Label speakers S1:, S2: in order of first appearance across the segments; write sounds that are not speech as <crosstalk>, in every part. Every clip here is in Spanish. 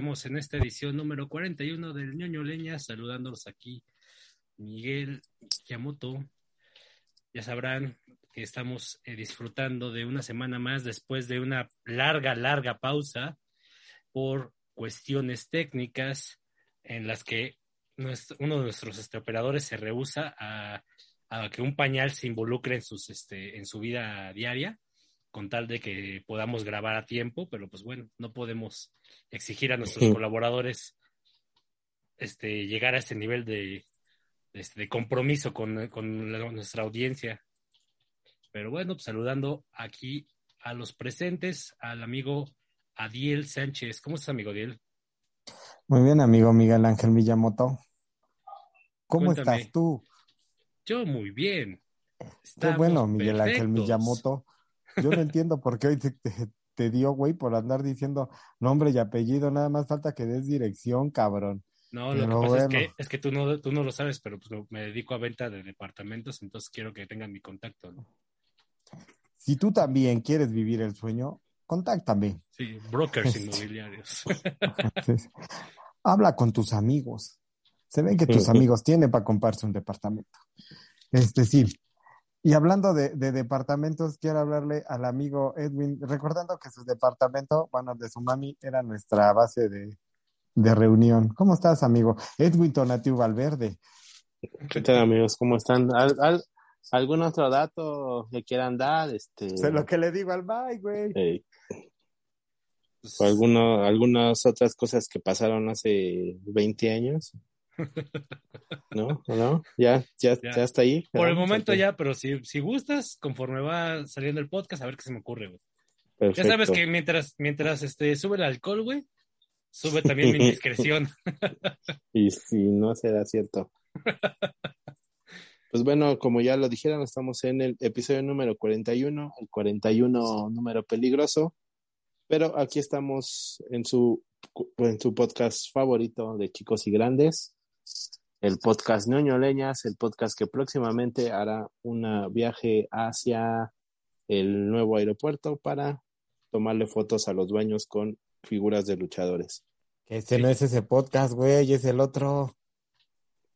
S1: Estamos en esta edición número 41 del ñoño leña, saludándolos aquí Miguel Yamoto. Ya sabrán que estamos eh, disfrutando de una semana más después de una larga, larga pausa por cuestiones técnicas en las que uno de nuestros este, operadores se rehúsa a, a que un pañal se involucre en, sus, este, en su vida diaria con tal de que podamos grabar a tiempo, pero pues bueno, no podemos exigir a nuestros
S2: Sí.
S1: colaboradores este, llegar a este nivel de, este, de compromiso con, con la- nuestra audiencia. Pero bueno, pues saludando aquí a los presentes, al amigo Adiel Sánchez. ¿Cómo estás, amigo Adiel?
S2: Muy bien, amigo Miguel Ángel Miyamoto. ¿Cómo
S1: Cuéntame.
S2: estás tú?
S1: Yo muy bien.
S2: Qué
S1: Estamos
S2: bueno, Miguel Ángel. Miyamoto. Yo no entiendo por qué hoy te, te- te dio, güey, por andar diciendo nombre y apellido. Nada más falta que des dirección, cabrón.
S1: No, lo que pasa es que, es que tú, no, tú no lo sabes, pero pues, me dedico a venta de departamentos, entonces quiero que tengan mi contacto. ¿no?
S2: Si tú también quieres vivir el sueño, contáctame.
S1: Sí, brokers <laughs>
S2: Este.
S1: inmobiliarios.
S2: Habla con tus amigos. Se ven que tus amigos tienen para comprarse un departamento. Este sí. Y hablando de, de departamentos, quiero hablarle al amigo Edwin, recordando que su departamento, bueno, de su mami, era nuestra base de, de reunión. ¿Cómo estás, amigo? Edwin Tonatiu Valverde.
S3: ¿Qué tal, amigos? ¿Cómo están? ¿Al, al- algún otro dato que quieran dar? Este,
S2: Sé lo que le digo al bye, güey.
S3: eh, alguno- algunas otras cosas que pasaron hace 20 años. <laughs> ¿No? ¿O ¿No? ¿Ya, ya,
S1: Ya.
S3: ya está ahí?
S1: Por el momento ya, pero si, si gustas, conforme va saliendo el podcast, a ver qué se me ocurre, güey. Ya sabes que mientras, mientras este, sube el alcohol, güey, sube también mi <laughs> indiscreción.
S3: Y si no será cierto. <laughs> Pues bueno, como ya lo dijeron, estamos en el episodio número 41, el 41 número peligroso, pero aquí estamos en su, en su podcast favorito de chicos y grandes, el podcast Ñoño Leñas, el podcast que próximamente hará un viaje hacia el nuevo aeropuerto para tomarle fotos a los baños con figuras de luchadores.
S2: Este no es ese podcast, güey, es el otro.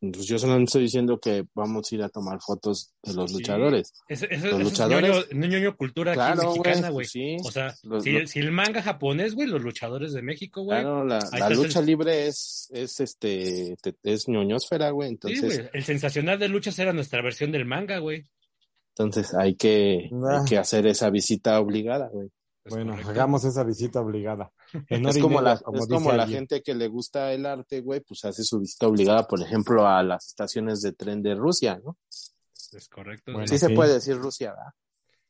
S3: Pues yo solo estoy diciendo que vamos a ir a tomar fotos de los
S1: Sí.
S3: luchadores.
S1: Eso, eso-
S3: Los
S1: eso es
S3: luchadores.
S1: ñoño, ñoño cultura aquí
S3: Claro,
S1: mexicana,
S3: güey, pues sí.
S1: O sea,
S3: Los-
S1: si,
S3: los-
S1: si el manga japonés, güey, los luchadores de México, güey.
S3: Claro, la, la lucha
S1: el-
S3: libre es, es este, te- es ñoñosfera, güey.
S1: Sí,
S3: Entonces,
S1: güey. El sensacional de luchas era nuestra versión del manga, güey.
S3: entonces hay que,
S2: Ah.
S3: hay que hacer esa visita obligada, güey.
S2: Bueno,
S1: correcto.
S2: hagamos esa visita obligada. En
S3: Es como, la, es como la gente que le gusta el arte, güey, pues hace su visita obligada, por ejemplo, a las estaciones de tren de Rusia, ¿no?
S1: Es correcto.
S2: Bueno,
S3: sí, se puede decir Rusia, ¿verdad?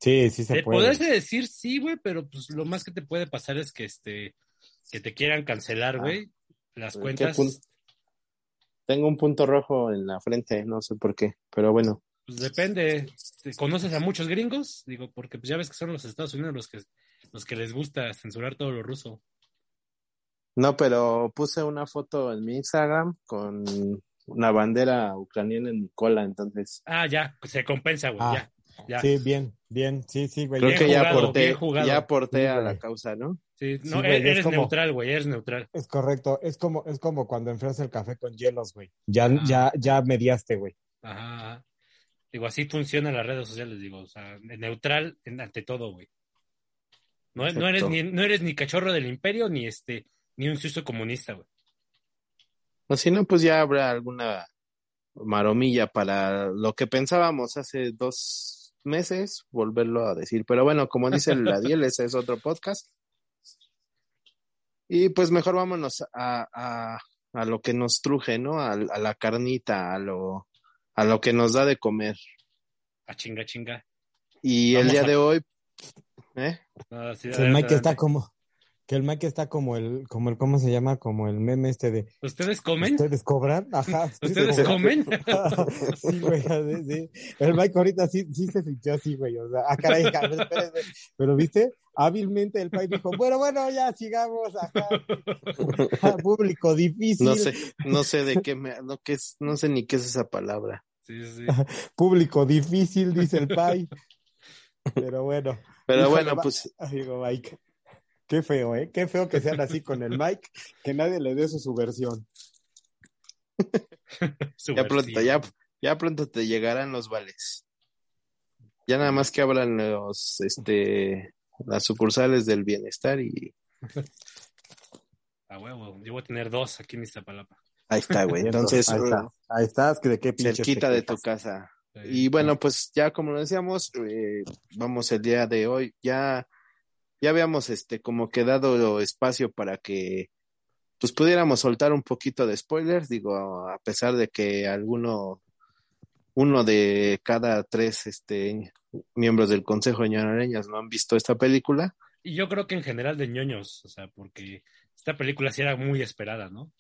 S2: Sí, sí se
S1: Te
S2: puede.
S1: podrás decir sí, güey, pero pues lo más que te puede pasar es que este que te quieran cancelar,
S3: Ah.
S1: güey, las
S3: ¿Qué
S1: cuentas.
S3: Tengo un punto rojo en la frente, no sé por qué, pero bueno.
S1: Pues depende. ¿Te ¿Conoces a muchos gringos? Digo, porque pues ya ves que son los Estados Unidos los que los que les gusta censurar todo lo ruso.
S3: No, pero puse una foto en mi Instagram con una bandera ucraniana en mi cola, entonces
S1: Ah, ya, se compensa, güey,
S2: Ah,
S1: ya. Ya.
S2: Sí, bien, bien, sí, sí, güey.
S3: creo
S1: Bien
S3: que ya aporté, ya aporté
S2: Sí,
S3: a la causa, ¿no?
S1: Sí,
S2: Sí,
S1: no,
S2: güey,
S1: eres
S2: como-
S1: neutral, güey, eres neutral.
S2: Es correcto, es como, es como cuando enfrias el café con hielos, güey. Ya,
S1: Ah.
S2: ya, ya mediaste, güey.
S1: Ajá, ajá. Digo, así funcionan las redes sociales, digo, o sea, neutral en- ante todo, güey. No, no eres ni, no eres ni cachorro del imperio, ni este, ni un susto comunista, güey.
S3: O si no, pues ya habrá alguna maromilla para lo que pensábamos hace dos meses, volverlo a decir. Pero bueno, como dice el Adiel, ese es otro podcast. Y pues mejor vámonos a, a, a lo que nos truje, ¿no? A, a la carnita, a lo, a lo que nos da de comer.
S1: A chinga, chinga.
S3: Y
S1: Vamos
S3: el día
S1: a-
S3: de hoy, ¿eh?
S1: No, sí,
S2: el
S1: adelante,
S2: Mike está como, que el Mike está como el, como el, ¿cómo se llama? Como el meme este de
S1: ¿Ustedes comen?
S2: ¿Ustedes cobran? Ajá.
S1: ¿Ustedes comen? <laughs>
S2: sí, güey, sí, sí. El Mike ahorita sí, sí se sintió así, güey. O sea, ah, caray, <laughs> caray, espérate. Pero viste, hábilmente el Mike dijo, bueno, bueno, ya sigamos acá. Público difícil,
S3: No sé, no sé de qué me, no, qué es, no sé ni qué es esa palabra.
S1: Sí, sí.
S2: público difícil, dice el Pai. Pero bueno.
S3: Pero bueno, pues
S2: Digo, Mike. Qué feo, ¿eh? Qué feo que sean así con el <laughs> Mike, que nadie le dé su subversión.
S3: ya pronto, ya, ya pronto te llegarán los vales. Ya nada más que abran los, este, las sucursales del bienestar y
S1: A huevo, yo voy a tener dos aquí en Iztapalapa.
S3: ahí está, güey. Entonces,
S2: ahí está. Ahí estás, que de qué pinche
S3: cerquita de tu casa. Y bueno, pues ya como lo decíamos, eh, vamos el día de hoy, ya, ya habíamos este como que dado espacio para que pues pudiéramos soltar un poquito de spoilers, digo, a pesar de que alguno, uno de cada tres este miembros del Consejo de Ñoñoreñas no han visto esta película,
S1: Y yo creo que en general de ñoños, o sea, porque esta película sí era muy esperada, ¿no?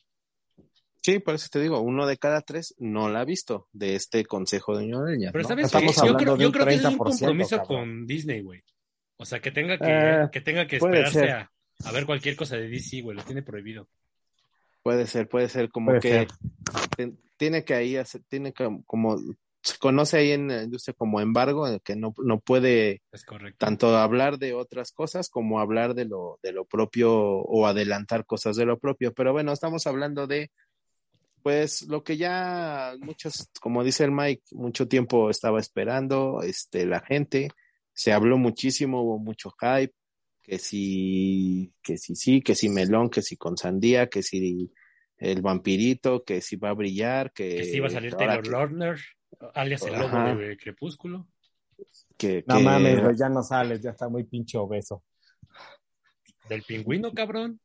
S3: sí, por eso te digo, uno de cada tres no la ha visto de este Consejo de Ñoñoreñas,
S1: Pero
S3: ¿no?
S1: sabes
S2: Estamos
S1: que yo
S2: hablando
S1: creo,
S2: de
S1: yo creo que es un
S2: 30%,
S1: compromiso
S2: cabrón.
S1: con Disney, güey. O sea, que tenga que,
S3: Eh,
S1: que tenga que esperarse a, a ver cualquier cosa de DC, güey, lo tiene prohibido.
S3: Puede ser, puede ser como
S2: Puede
S3: que
S2: ser.
S3: tiene que ahí hacer, tiene que como se conoce ahí en la industria como embargo, que no, no puede tanto hablar de otras cosas como hablar de lo, de lo propio o adelantar cosas de lo propio. Pero bueno, estamos hablando de pues lo que ya muchos, como dice el Mike, mucho tiempo estaba esperando, este, la gente, se habló muchísimo, hubo mucho hype, que si, que si sí, que si melón, que si con sandía, que si el vampirito, que si va a brillar, que,
S1: Que sí iba a salir Taylor Lautner, alias el lobo
S3: Ajá.
S1: de Crepúsculo.
S3: que,
S2: No
S3: que-
S2: mames, ya no sales, ya está muy pinche obeso.
S1: Del pingüino, cabrón.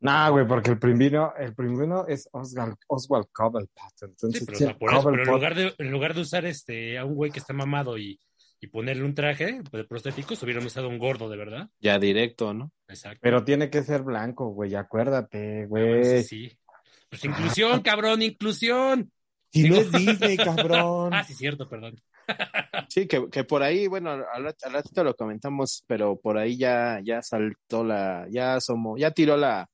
S2: No, güey, porque el primero, el primero es Oswald, Oswald Cobblepot. Entonces,
S1: Sí, pero, o sea, por eso, pero en lugar de, en lugar de usar este a un güey que está mamado y, y ponerle un traje de prostéticos, hubieran usado un gordo, de verdad.
S3: ya directo, ¿no?
S1: Exacto.
S2: Pero tiene que ser blanco, güey, acuérdate,
S1: Ah, bueno,
S2: güey.
S1: sí, sí. Pues inclusión, cabrón, inclusión.
S2: Si no es <laughs> Disney, cabrón.
S1: Ah, sí, cierto, perdón. <laughs>
S3: Sí, que, que por ahí, bueno, al, al ratito lo comentamos, pero por ahí ya, ya saltó la, ya asomó, ya tiró la,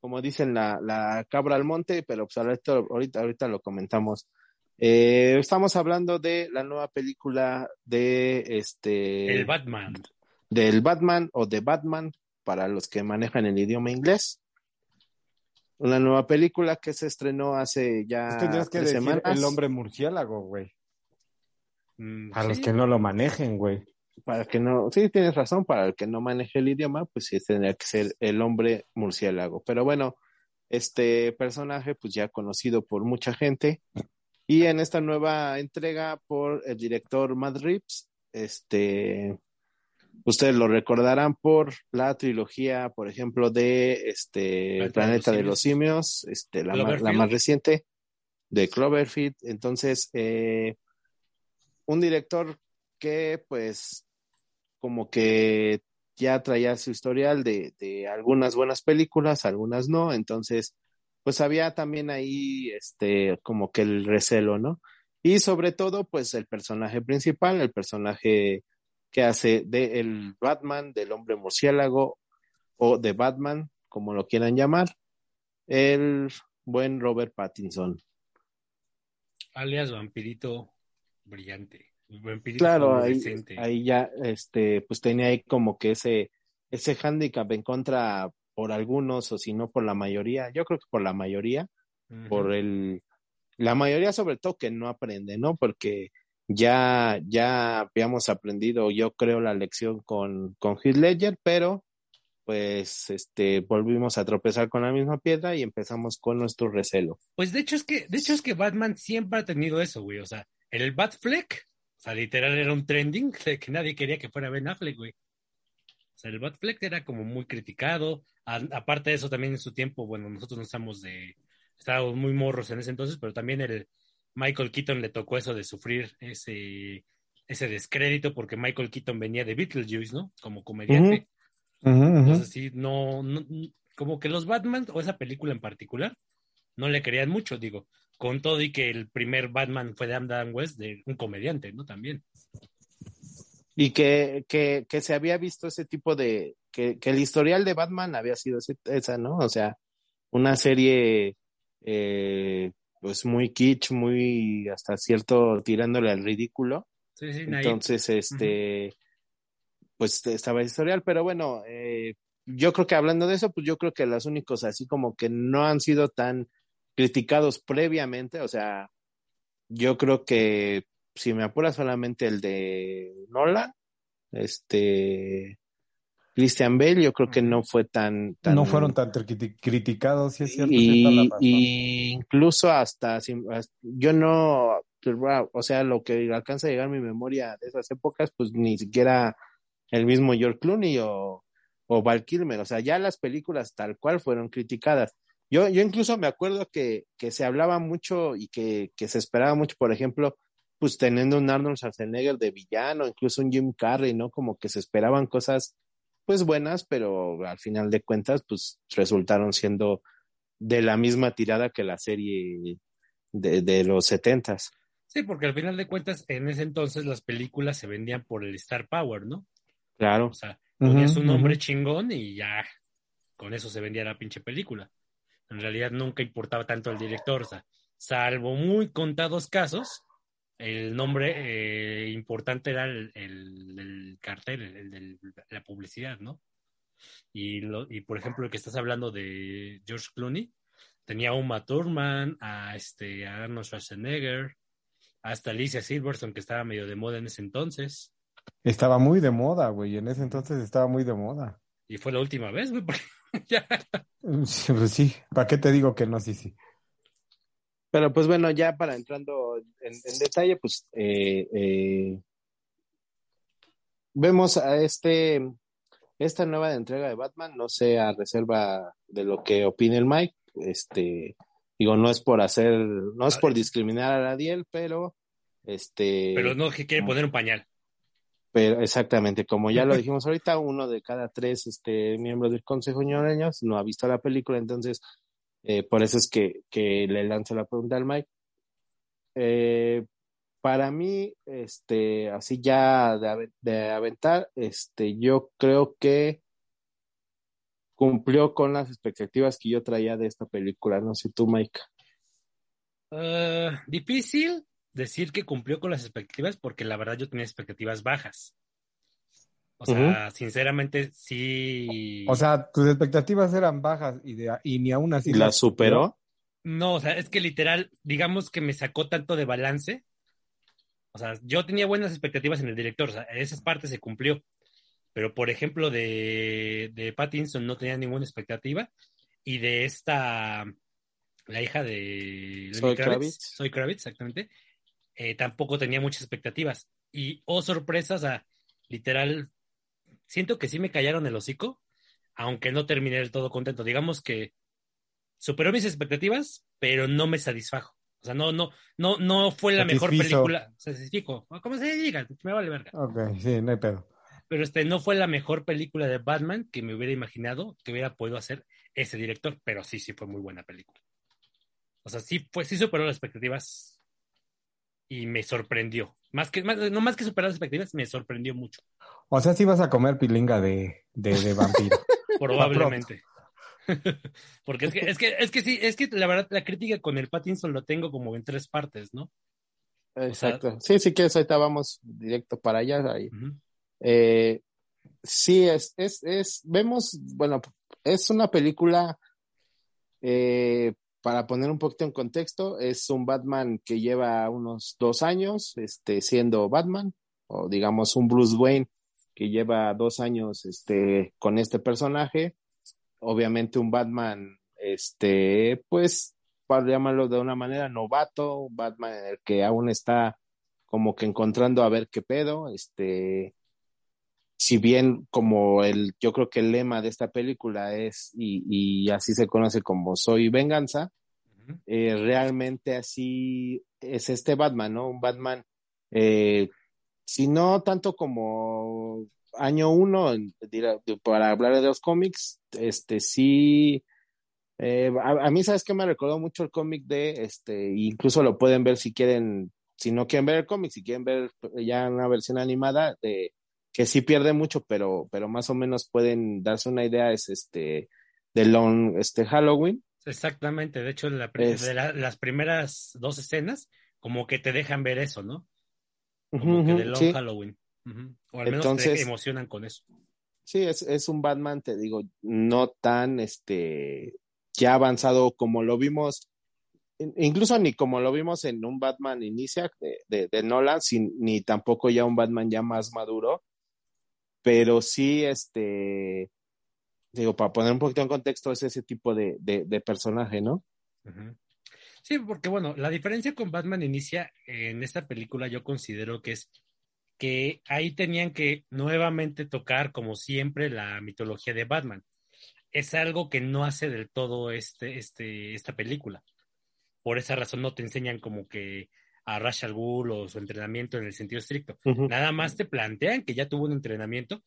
S3: como dicen, la, la cabra al monte, pero pues al ratito- ahorita, ahorita lo comentamos. Eh, estamos hablando de la nueva película de este
S1: El Batman.
S3: del Batman o de Batman para los que manejan el idioma inglés. una nueva película que se estrenó hace ya
S2: Pues tendrías que
S3: tres
S2: decir
S3: semanas.
S2: el hombre murciélago, güey.
S1: Mm,
S2: A los que no lo manejen, güey.
S3: Para que no, sí, tienes razón, para el que no maneje el idioma, pues sí tendría que ser el hombre murciélago. Pero bueno, este personaje, pues ya conocido por mucha gente. Y en esta nueva entrega por el director Matt Reeves, este, ustedes lo recordarán por la trilogía, por ejemplo, de este
S1: Planeta de
S3: Planeta
S1: los
S3: de los Simios, este, la, más, la más reciente, de Cloverfield. Entonces, eh, un director que pues como que ya traía su historial de, de algunas buenas películas, algunas no, entonces pues había también ahí este como que el recelo, ¿no? Y sobre todo pues el personaje principal, el personaje que hace de el Batman, del hombre murciélago o de Batman, como lo quieran llamar, el buen Robert Pattinson.
S1: Alias vampirito brillante. Vampirito
S3: Claro, ahí, ya, este, pues tenía ahí como que ese, ese hándicap en contra por algunos, o si no por la mayoría, yo creo que por la mayoría, por el, la mayoría sobre todo que no aprende, ¿no? Porque ya, ya habíamos aprendido, yo creo, la lección con, con Heath Ledger, pero pues, este, volvimos a tropezar con la misma piedra y empezamos con nuestro recelo.
S1: Pues de hecho es que, de hecho es que Batman siempre ha tenido eso, güey. O sea, el Batfleck, o sea, literal era un trending de <laughs> que nadie quería que fuera Ben Affleck, güey. O sea, el Batfleck era como muy criticado. A- aparte de eso, también en su tiempo, bueno, nosotros no estamos de, estábamos muy morros en ese entonces, pero también el Michael Keaton le tocó eso de sufrir ese, ese descrédito porque Michael Keaton venía de Beetlejuice, ¿no? Como comediante. Entonces sí, no, no, como que los Batman o esa película en particular no le querían mucho, digo, con todo y que el primer Batman fue de Adam West, de un comediante, ¿no? También.
S3: Y que, que, que se había visto ese tipo de, que, que el historial de Batman había sido ese- esa, ¿no? O sea, una serie eh, pues muy kitsch, muy hasta cierto tirándole al ridículo.
S1: Sí, sí.
S3: Entonces, este, pues estaba el historial, pero bueno, eh, yo creo que hablando de eso, pues yo creo que los únicos así como que no han sido tan criticados previamente, o sea, yo creo que si me apura solamente el de Nolan, este, Christian Bale, yo creo que no fue tan, tan
S2: No fueron tan criti- criticados, sí es cierto.
S3: y, incluso hasta, yo no, o sea, lo que alcanza a llegar a mi memoria de esas épocas, pues ni siquiera el mismo George Clooney o, o Val Kilmer, o sea, ya las películas tal cual fueron criticadas. Yo, yo incluso me acuerdo que, que se hablaba mucho y que, que se esperaba mucho, por ejemplo, pues teniendo un Arnold Schwarzenegger de villano, incluso un Jim Carrey, ¿no? Como que se esperaban cosas pues buenas, pero al final de cuentas, pues resultaron siendo de la misma tirada que la serie de, de los setentas.
S1: Sí, porque al final de cuentas, en ese entonces las películas se vendían por el Star Power, ¿no?
S3: Claro.
S1: O sea, ponías un nombre chingón y ya con eso se vendía la pinche película. En realidad nunca importaba tanto el director, o sea, salvo muy contados casos, el nombre eh, importante era el, el- el cartel, el de la publicidad, ¿no? Y, lo, y por ejemplo, el que estás hablando de George Clooney, tenía a Uma Thurman, a, este, a Arnold Schwarzenegger, hasta Alicia Silverstone, que estaba medio de moda en ese entonces.
S2: Estaba muy de moda, güey. En ese entonces estaba muy de moda.
S1: Y fue la última vez, güey, porque <laughs> ya
S2: Sí, Pues sí, ¿para qué te digo que no? Sí, sí.
S3: Pero pues bueno, ya para entrando en, en detalle, pues eh, eh, vemos a este esta nueva entrega de Batman, no sé a reserva de lo que opine el Mike, este digo, no es por hacer, no es por discriminar a Radiel, pero este
S1: Pero no que quiere poner un pañal.
S3: pero exactamente, como ya lo dijimos ahorita, uno de cada tres este, miembros del Consejo Ñoreños no ha visto la película, entonces eh, por eso es que, le lanzo la pregunta al Mike. Eh, para mí, este, así ya de, de aventar, este, yo creo que cumplió con las expectativas que yo traía de esta película. No sé tú, Mike.
S1: Ah, difícil decir que cumplió con las expectativas porque la verdad yo tenía expectativas bajas. O sea, sinceramente, sí.
S2: O sea, tus expectativas eran bajas y, de, y ni aún así.
S3: ¿La
S2: las
S3: superó?
S1: No, o sea, es que literal, digamos que me sacó tanto de balance. O sea, yo tenía buenas expectativas en el director, o sea, esa parte se cumplió. Pero, por ejemplo, de, de Pattinson no tenía ninguna expectativa. Y de esta, la hija de
S3: Zoe Kravitz.
S1: Zoe Kravitz, exactamente, eh, tampoco tenía muchas expectativas. Y, oh sorpresa, o sea, literal, siento que sí me callaron el hocico, aunque no terminé del todo contento. Digamos que superó mis expectativas, pero no me satisfajo. O sea, no, no, no, no fue la mejor
S2: Satisfizo.
S1: película. Satisfico. o como se diga, me vale verga.
S2: Ok, sí, no hay pedo.
S1: Pero este no fue la mejor película de Batman que me hubiera imaginado que hubiera podido hacer ese director, pero sí, sí fue muy buena película. O sea, sí, fue, sí superó las expectativas y me sorprendió. Más que, más- no más que superar las expectativas, me sorprendió mucho,
S2: O sea, sí vas a comer pilinga de, de, de vampiro. <laughs>
S1: probablemente. <laughs> <laughs> Porque es que, es que, es que sí, es que la verdad, la crítica con el Pattinson lo tengo como en tres partes, ¿no?
S3: Exacto. Sí, sí, que ahorita vamos directo para allá. ahí. Eh, sí, es, es, es, vemos, bueno, es una película, eh, para poner un poquito en contexto, es un Batman que lleva unos dos años, este, siendo Batman, o digamos un Bruce Wayne que lleva dos años, este, con este personaje. Obviamente un Batman, este, pues, para llamarlo de una manera, novato, un Batman en el que aún está como que encontrando a ver qué pedo, este, si bien como el, yo creo que el lema de esta película es, y, y así se conoce como Soy Venganza, eh, realmente así es este Batman, ¿no? Un Batman, eh, si no tanto como año uno, para hablar de los cómics, este sí, eh, a, a mí, ¿sabes qué? Me recordó mucho el cómic de, este, incluso lo pueden ver si quieren, si no quieren ver el cómic, si quieren ver ya una versión animada, de que sí pierde mucho, pero, pero más o menos pueden darse una idea, es este, de Long, este Halloween.
S1: Exactamente, de hecho, la
S3: Es-
S1: de la- las primeras dos escenas, como que te dejan ver eso, ¿no? Como que
S3: ujú,
S1: de Long
S3: sí.
S1: Halloween. O al menos te emocionan con eso.
S3: Sí, es, es un Batman, te digo, no tan este ya avanzado como lo vimos, in- incluso ni como lo vimos en un Batman Inicia de, de, de Nolan, sin, ni tampoco ya un Batman ya más maduro, pero sí, este, digo, para poner un poquito en contexto, es ese tipo de, de, personaje, ¿no?
S1: Sí, porque bueno, la diferencia con Batman inicia en esta película, yo considero que es que ahí tenían que nuevamente tocar, como siempre, la mitología de Batman. Es algo que no hace del todo este, este, esta película. Por esa razón no te enseñan como que a Ra's al Ghul o su entrenamiento en el sentido estricto. Nada más te plantean que ya tuvo un entrenamiento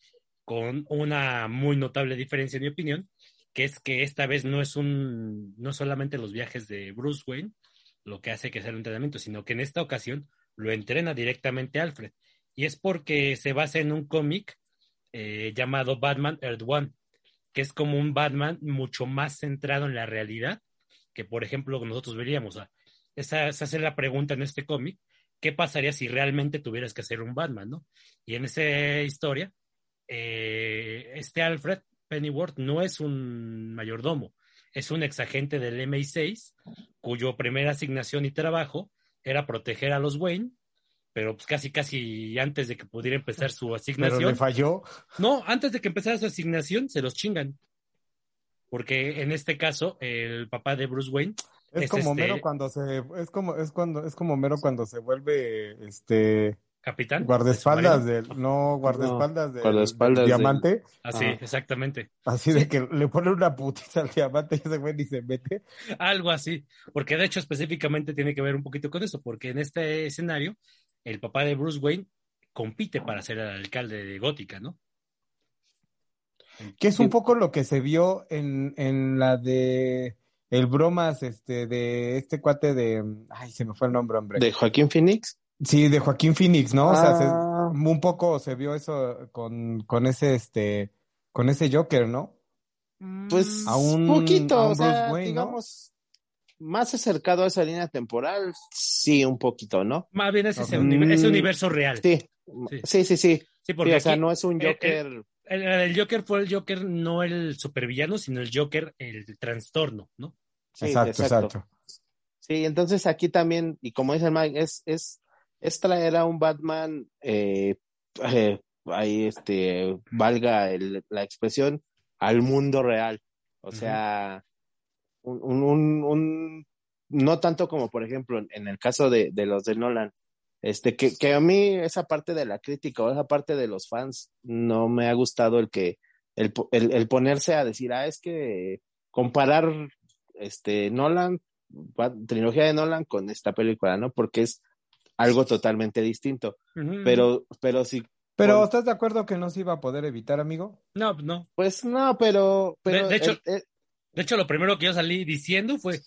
S1: con una muy notable diferencia, en mi opinión, que es que esta vez no es un, no solamente los viajes de Bruce Wayne lo que hace que sea un entrenamiento, sino que en esta ocasión lo entrena directamente Alfred. Y es porque se basa en un cómic eh, llamado Batman Earth One, que es como un Batman mucho más centrado en la realidad que, por ejemplo, nosotros veríamos. O sea, esa, esa es la pregunta en este cómic, ¿qué pasaría si realmente tuvieras que hacer un Batman, no? Y en esa historia, eh, este Alfred Pennyworth no es un mayordomo, es un exagente del MI6, cuyo primera asignación y trabajo era proteger a los Wayne, pero pues casi, casi antes de que pudiera empezar su
S2: Pero
S1: asignación.
S2: le falló.
S1: No, antes de que empezara su asignación, se los chingan. Porque en este caso, el papá de Bruce Wayne
S2: Es,
S1: Es
S2: como
S1: este-
S2: Mero cuando se, es como, es cuando, es como Mero cuando se vuelve este
S1: capitán.
S2: guardaespaldas del, no, guardaespaldas del,
S3: guardaespaldas
S2: del
S3: del-
S2: diamante,
S1: Así,
S3: Ah.
S1: exactamente.
S2: así de que le pone una putiza al diamante y ese güey ni se mete. <laughs>
S1: Algo así. Porque de hecho, específicamente tiene que ver un poquito con eso. Porque en este escenario, el papá de Bruce Wayne compite para ser el alcalde de Gótica, ¿no?
S2: Que es un poco lo que se vio en, en la de el bromas, este, de este cuate de, ay, se me fue el nombre, hombre.
S3: De Joaquín Phoenix.
S2: Sí, de Joaquín Phoenix, ¿no? O sea, se-
S3: Ah.
S2: un poco se vio eso con, con ese, este, con ese Joker, ¿no?
S3: Pues
S2: A un-
S3: poquito,
S2: a un
S3: o sea,
S2: Bruce Wayne, ¿no?
S3: digamos, más acercado a esa línea temporal, sí, un poquito, ¿no?
S1: Más bien es ese,
S2: Ok.
S1: univer- ese
S3: Mm,
S1: universo real.
S3: Sí,
S1: Sí.
S3: Sí, sí, sí.
S1: Sí,
S3: Sí,
S1: porque
S3: o sea,
S1: aquí
S3: no es un
S1: eh, eh,
S3: Joker.
S1: El, el Joker fue el Joker, no el supervillano, sino el Joker, el trastorno, ¿no?
S3: Sí,
S2: exacto, exacto.
S3: Sí, entonces aquí también, y como dice el Mike, es, es, es traer a un Batman, eh, eh, ahí este, valga el- la expresión, al mundo real. O sea, un, un, un- un- no tanto como, por ejemplo, en, en el caso de, de los de Nolan, este, que, que a mí esa parte de la crítica o esa parte de los fans no me ha gustado el que, el, po- el, el ponerse a decir, ah, es que comparar este Nolan, trilogía de Nolan con esta película, ¿no? Porque es algo totalmente distinto. Pero, pero sí,
S2: Pero ¿estás de acuerdo que no se iba a poder evitar, amigo?
S1: No, no.
S3: pues no, pero, pero
S1: De- de hecho-
S3: el- el-
S1: De hecho, lo primero que yo salí diciendo fue,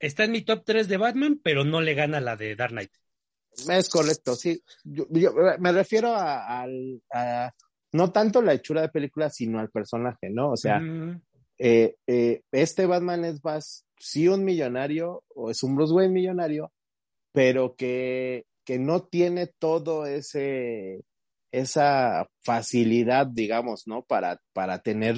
S1: está en mi top 3 de Batman, pero no le gana la de Dark Knight.
S3: Es correcto, sí. Yo, yo me refiero a, no tanto la hechura de película, sino al personaje, ¿no? O sea, eh, eh, este Batman es más, sí un millonario, o es un Bruce Wayne millonario, pero que, que no tiene todo ese, esa facilidad, digamos, ¿no? Para, para tener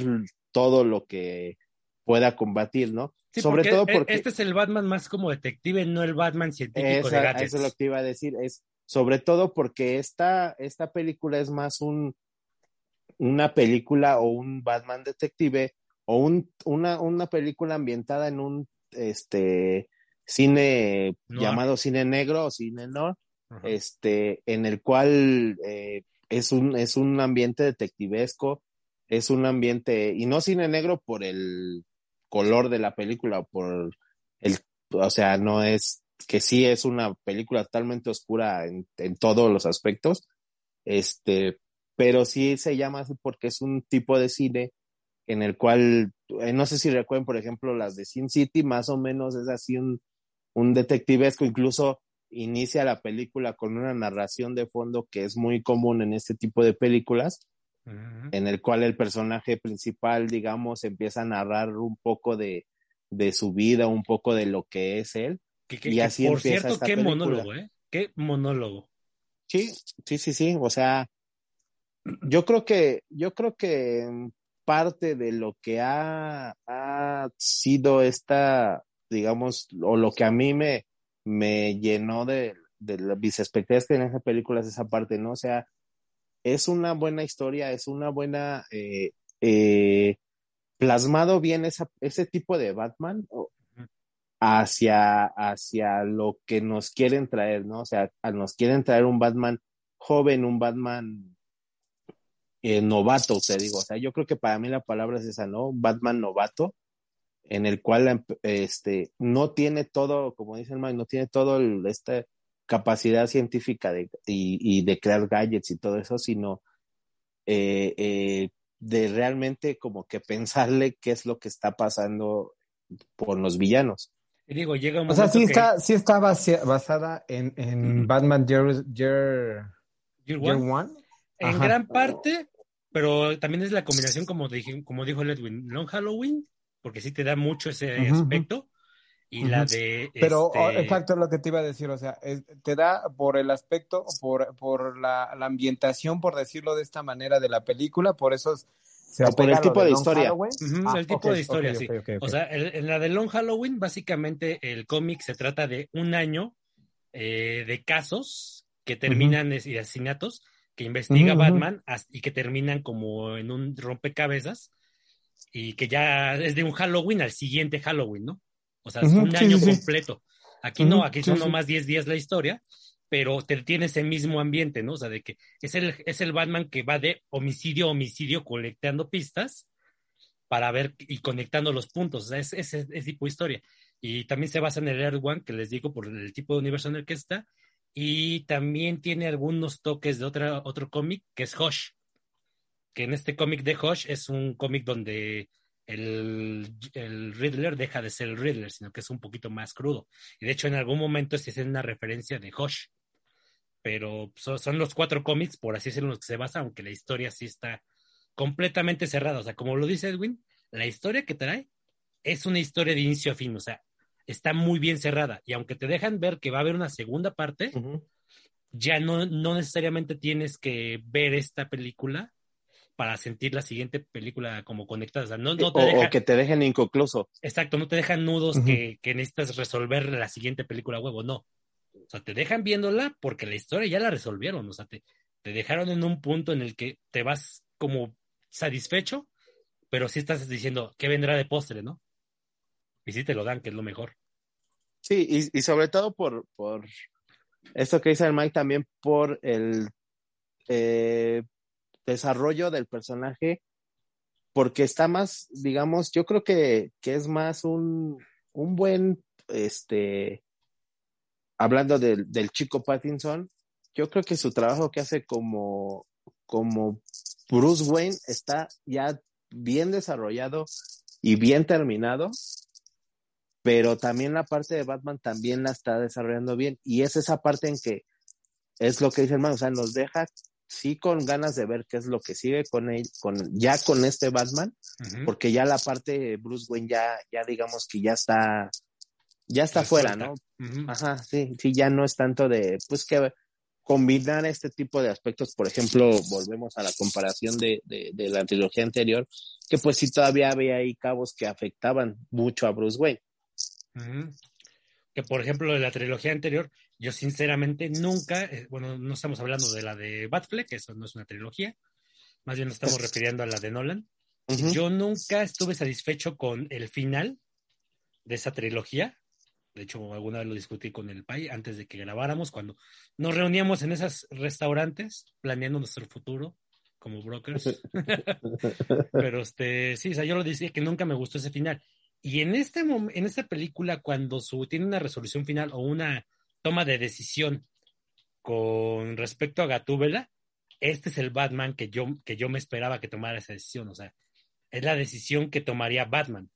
S3: todo lo que pueda combatir, ¿no?
S1: Sí,
S3: Sobre todo
S1: e-
S3: porque...
S1: este es el Batman más como detective, no el Batman científico de gadgets.
S3: eso es lo que iba a decir, es sobre todo porque esta, esta película es más un una película o un Batman detective o un, una, una película ambientada en un este cine
S1: Noir.
S3: llamado cine negro o cine
S1: Ajá.
S3: este, en el cual eh, es un, es un ambiente detectivesco, es un ambiente, y no cine negro por el color de la película, por el, o sea, no es, que sí es una película totalmente oscura en, en todos los aspectos, este, pero sí se llama así porque es un tipo de cine en el cual, eh, no sé si recuerden, por ejemplo, las de Sin City, más o menos es así un, un detectivesco, incluso inicia la película con una narración de fondo que es muy común en este tipo de películas, En el cual el personaje principal, digamos, empieza a narrar un poco de, de su vida, un poco de lo que es él.
S1: Que- que-
S3: y
S1: que,
S3: así
S1: por
S3: empieza
S1: cierto,
S3: esta
S1: qué
S3: película.
S1: monólogo, ¿eh? Qué monólogo.
S3: Sí, sí, sí, sí. O sea, yo creo que, yo creo que parte de lo que ha, ha sido esta, digamos, o lo que a mí me, me llenó de, de las- mis expectativas que en esa película es esa parte, ¿no? O sea, es una buena historia, es una buena, eh, eh, plasmado bien esa, ese tipo de Batman hacia, hacia lo que nos quieren traer, ¿no? O sea, a- nos quieren traer un Batman joven, un Batman eh, novato, te digo. O sea, yo creo que para mí la palabra es esa, ¿no? Un Batman novato, en el cual em- este, no tiene todo, como dice el Mike, no tiene todo el- esta capacidad científica de, y, y de crear gadgets y todo eso, sino eh, eh, de realmente como que pensarle qué es lo que está pasando por los villanos.
S1: Y digo, llega un
S2: O sea, sí
S1: que-
S2: está, sí está base- basada en, en Batman Year, Year,
S1: Year
S2: Year
S1: One,
S2: One.
S1: en
S2: Ajá.
S1: gran parte, pero también es la combinación, como, dije, como dijo Ledwin, Long Halloween, porque sí te da mucho ese aspecto, y la de...
S2: Pero
S1: este,
S2: oh, exacto lo que te iba a decir, o sea, es- te da por el aspecto, por, por la, la ambientación, por decirlo de esta manera, de la película, por eso es- se
S3: O por
S2: apega
S3: el tipo de
S2: Long
S3: historia.
S2: Halloween.
S1: Ujú,
S2: Ah,
S1: el tipo de historia, sí. O sea, el- en la de Long Halloween, básicamente el cómic se trata de un año eh, de casos que terminan es- y asesinatos que investiga
S2: Ujú, ujú.
S1: Batman y que terminan como en un rompecabezas y que ya es de un Halloween al siguiente Halloween, ¿no? O sea, es un año
S2: sí,
S1: completo. Aquí no, aquí son nomás 10 días la historia, pero te tiene ese mismo ambiente, ¿no? O sea, de que es el, es el Batman que va de homicidio a homicidio colectando pistas para ver y conectando los puntos. O sea, es ese es, tipo de historia. Y también se basa en el Earth One, que les digo por el tipo de universo en el que está. Y también tiene algunos toques de otra, otro cómic, que es Hush. Que en este cómic de Hush es un cómic donde el, el Riddler deja de ser el Riddler, sino que es un poquito más crudo. Y de hecho, en algún momento se hace una referencia de Hush. Pero son, los cuatro cómics, por así decirlo, en los que se basa, aunque la historia sí está completamente cerrada. O sea, como lo dice Edwin, la historia que trae es una historia de inicio a fin. O sea, está muy bien cerrada. Y aunque te dejan ver que va a haber una segunda parte, ya no, no necesariamente tienes que ver esta película para sentir la siguiente película como conectada. O sea, no, no te
S3: o,
S1: deja-
S3: o que te dejen inconcluso.
S1: Exacto, no te dejan nudos que, que necesitas resolver la siguiente película a huevo, no. O sea, te dejan viéndola porque la historia ya la resolvieron. O sea, te, te dejaron en un punto en el que te vas como satisfecho, pero sí estás diciendo, ¿qué vendrá de postre, no? Y sí te lo dan, que es lo mejor.
S3: Sí, y, y sobre todo por, por esto que dice el Mike, también por el eh, desarrollo del personaje, porque está más, digamos, yo creo que, que es más un, un buen, este, hablando del, chico Pattinson, yo creo que su trabajo que hace como, como Bruce Wayne está ya bien desarrollado y bien terminado, pero también la parte de Batman también la está desarrollando bien y es esa parte en que es lo que dice el man, o sea, nos deja sí con ganas de ver qué es lo que sigue con él, con ya con este Batman, porque ya la parte de Bruce Wayne ya, ya digamos que ya está, ya está fuera. ¿no? Ajá, sí, sí, ya no es tanto de, pues que combinar este tipo de aspectos, por ejemplo, volvemos a la comparación de, de, de la trilogía anterior, que pues sí todavía había ahí cabos que afectaban mucho a Bruce Wayne.
S1: Que por ejemplo, de la trilogía anterior, yo sinceramente nunca, eh, bueno, no estamos hablando de la de Batfleck, que eso no es una trilogía, más bien nos estamos refiriendo a la de Nolan.
S3: Ujú.
S1: Yo nunca estuve satisfecho con el final de esa trilogía. De hecho, alguna vez lo discutí con el Pai antes de que grabáramos, cuando nos reuníamos en esos restaurantes planeando nuestro futuro como brokers. <laughs> Pero este, sí, o sea, yo lo decía que nunca me gustó ese final. Y en este en esta película, cuando su, tiene una resolución final o una toma de decisión con respecto a Gatúbela, este es el Batman que yo, que yo me esperaba que tomara esa decisión. O sea, es la decisión que tomaría Batman.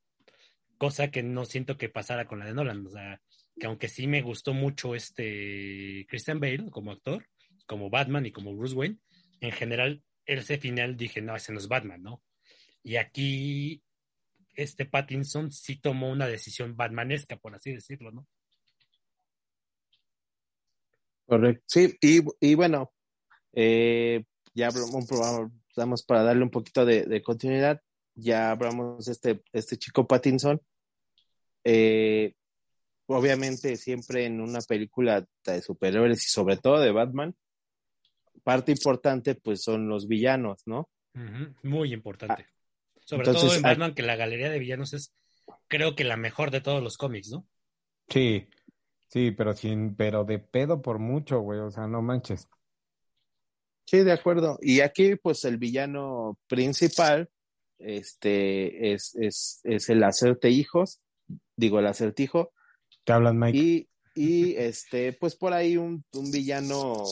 S1: Cosa que no siento que pasara con la de Nolan. O sea, que aunque sí me gustó mucho este Christian Bale como actor, como Batman y como Bruce Wayne, en general, ese final dije, no, ese no es Batman, ¿no? Y aquí, este Pattinson sí tomó una decisión batmanesca, por así decirlo, ¿no?
S3: Correcto. Sí, y, y bueno, eh, ya hablamos, vamos para darle un poquito de, de continuidad, ya hablamos de este, este chico Pattinson. Eh, obviamente siempre en una película de superhéroes y sobre todo de Batman, parte importante pues son los villanos, ¿no?
S1: Muy importante. Sobre
S3: entonces,
S1: todo en
S3: hay-
S1: Batman, que la galería de villanos es, creo que la mejor de todos los cómics, ¿no?
S2: Sí, sí, pero sin, pero de pedo por mucho, güey, o sea, no manches.
S3: Sí, de acuerdo. Y aquí, pues, el villano principal, este, es, es, es el acertijos, digo, el acertijo,
S2: ¿Te hablan, Mike?
S3: y, y <laughs> este, pues por ahí un, un villano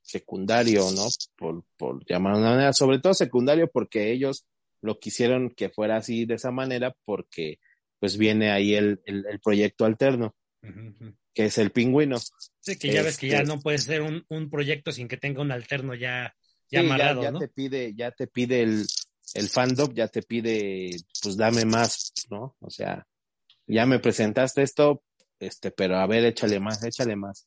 S3: secundario, ¿no? Por, por llamar de una manera, sobre todo secundario porque ellos lo quisieron que fuera así de esa manera porque pues viene ahí el, el, el proyecto alterno, Que es el pingüino.
S1: Sí, que ya ves que ya
S3: Este-
S1: no puede ser un, un proyecto sin que tenga un alterno ya, ya
S3: Sí,
S1: amarrado,
S3: ya,
S1: ¿no?
S3: te pide, ya te pide el, el fandom, ya te pide, pues dame más, ¿no? O sea, ya me presentaste esto, este, pero a ver, échale más, échale más.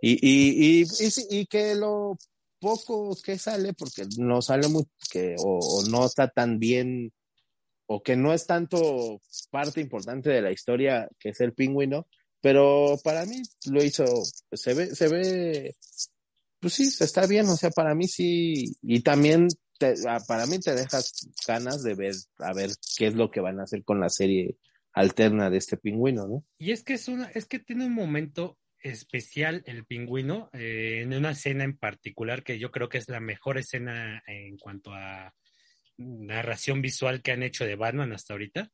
S3: Y, y, y, y, y que lo poco que sale, porque no sale mucho, que, o, o no está tan bien, o que no es tanto parte importante de la historia que es el pingüino, pero para mí lo hizo, se ve, se ve, pues sí, está bien, o sea, para mí sí, y también te- ah, para mí te dejas ganas de ver, a ver qué es lo que van a hacer con la serie alterna de este pingüino, ¿no?
S1: Y es que es una, es que tiene un momento especial el pingüino, eh, en una escena en particular que yo creo que es la mejor escena en cuanto a narración visual que han hecho de Batman hasta ahorita.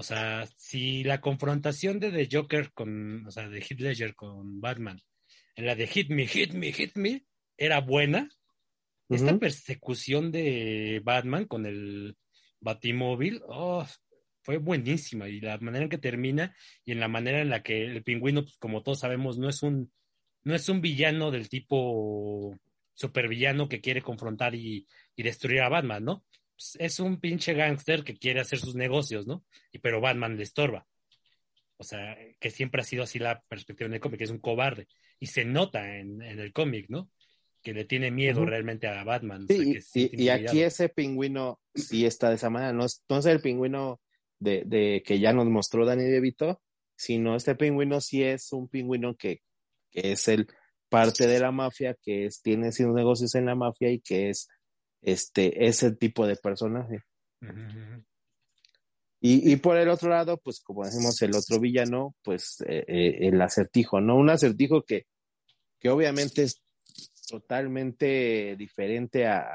S1: O sea, si la confrontación de The Joker con, o sea, de Heath Ledger con Batman, en la de Hit Me, Hit Me, Hit Me, era buena, esta persecución de Batman con el Batimóvil, oh, fue buenísima. Y la manera en que termina y en la manera en la que el pingüino, pues, como todos sabemos, no es un, no es un villano del tipo supervillano que quiere confrontar y, y destruir a Batman, ¿no? Pues, es un pinche gángster que quiere hacer sus negocios, ¿no? Y pero Batman le estorba. O sea, que siempre ha sido así la perspectiva en el cómic, que es un cobarde. Y se nota en, en el cómic, ¿no? Que le tiene miedo realmente a Batman. o sea,
S3: Sí,
S1: que se
S3: y, aquí ese pingüino sí está de esa manera. No es, no es el pingüino de, de que ya nos mostró Danny DeVito, sino este pingüino sí es un pingüino que, que es el parte de la mafia, que es, tiene sus negocios en la mafia y que es este ese tipo de personaje. Y, y por el otro lado, pues como decimos, el otro villano, pues eh, eh, el acertijo, ¿no? Un acertijo que, que obviamente es totalmente diferente a,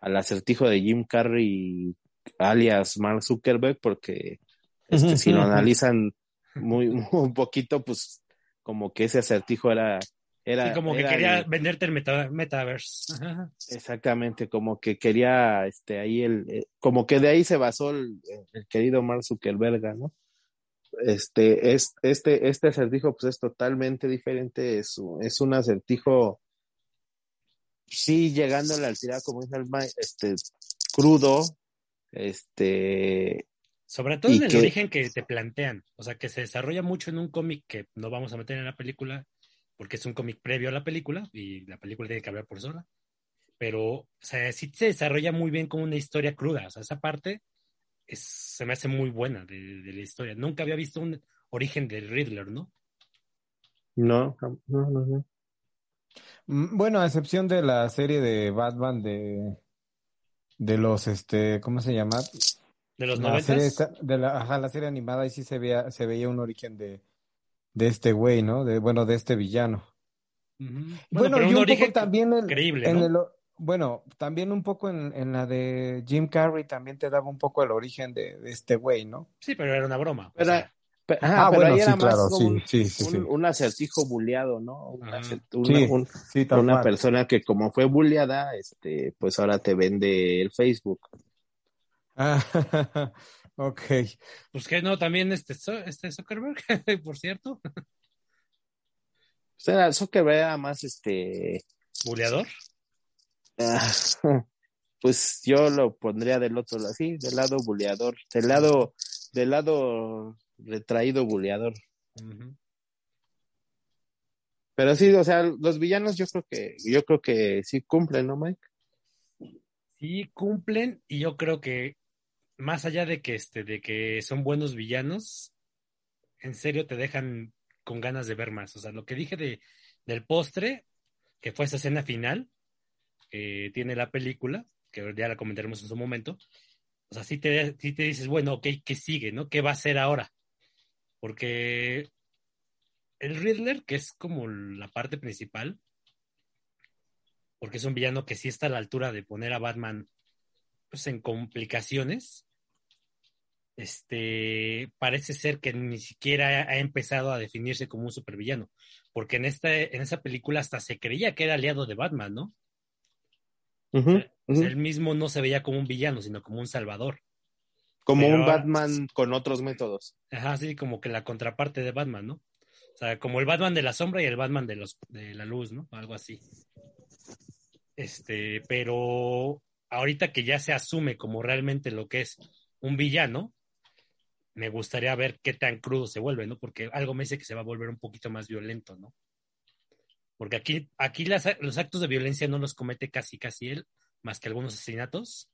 S3: al acertijo de Jim Carrey, alias Mark Zuckerberg, porque este, si lo analizan muy, muy <laughs> un poquito, pues como que ese acertijo era... era
S1: Sí, como que quería
S3: el-
S1: venderte el meta- metaverse. Ajá.
S3: Exactamente, como que quería, este, ahí el, eh, como que de ahí se basó el, el querido Mark Zuckerberg, ¿no? Este, es, este, este acertijo, pues es totalmente diferente, es, un- es un acertijo, sí, llegándole al tirar, como dice el este, crudo, este,
S1: Sobre todo en el
S3: que-
S1: origen que te plantean. O sea, que se desarrolla mucho en un cómic que no vamos a meter en la película, porque es un cómic previo a la película y la película tiene que hablar por sola. Pero, o sea, sí se desarrolla muy bien como una historia cruda. O sea, esa parte es, se me hace muy buena de, de la historia. Nunca había visto un origen del Riddler, ¿no?
S3: no, no, no, no.
S2: Mm, Bueno, a excepción de la serie de Batman de, de los, este, ¿cómo se llama?
S1: De los noventas.
S2: de la, ajá, la serie animada, ahí sí se veía, se veía un origen de, de este güey, ¿no? De, bueno, de este villano.
S1: Bueno,
S2: Bueno,
S1: pero
S2: y
S1: un
S2: un
S1: origen
S2: poco también en,
S1: creíble,
S2: en
S1: ¿no?
S2: el, bueno, también un poco en, en la de Jim Carrey también te daba un poco el origen de, de este güey, ¿no?
S1: Sí, pero era una broma. o
S3: Pero,
S1: sea,
S3: pe- ajá,
S2: Ah,
S3: pero
S2: bueno,
S3: ahí
S2: sí,
S3: era más
S2: claro,
S3: como
S2: sí,
S3: un,
S2: sí, sí,
S3: un-
S2: sí.
S3: un acertijo buleado, ¿no? Una-
S2: Sí,
S3: un-
S2: sí, tal
S3: una
S2: cual.
S3: persona que como fue bulleada, este, pues ahora te vende el Facebook.
S2: Ah, <laughs> <laughs> ok.
S1: pues que no, también este, este Zuckerberg, <laughs> por cierto,
S3: O sea, Zuckerberg era más, este,
S1: buleador.
S3: ah, <laughs> pues yo lo pondría del otro lado, sí, del lado buleador, del lado, del lado retraído buleador. Pero sí, o sea, los villanos yo creo que, yo creo que sí cumplen, ¿no, Mike?
S1: Sí, cumplen, y yo creo que más allá de que este, de que son buenos villanos, en serio te dejan con ganas de ver más. O sea, lo que dije de, del postre, que fue esa escena final, que tiene la película, que ya la comentaremos en su momento. O sea, sí te, te dices, bueno, ok, ¿qué sigue, no? ¿Qué va a hacer ahora? Porque el Riddler, que es como la parte principal, porque es un villano que sí está a la altura de poner a Batman pues, en complicaciones. Este parece ser que ni siquiera ha empezado a definirse como un supervillano, porque en esta, en esa película hasta se creía que era aliado de Batman, ¿no?
S3: Ujú,
S1: O sea,
S3: ujú.
S1: él mismo no se veía como un villano, sino como un salvador.
S3: Como
S1: pero
S3: un Batman con otros métodos.
S1: Ajá, así como que la contraparte de Batman, ¿no? O sea, como el Batman de la sombra y el Batman de los de la luz, ¿no? Algo así. Este, pero ahorita que ya se asume como realmente lo que es un villano, me gustaría ver qué tan crudo se vuelve, ¿no? Porque algo me dice que se va a volver un poquito más violento, ¿no? Porque aquí, aquí las- los actos de violencia no los comete casi casi él, más que algunos asesinatos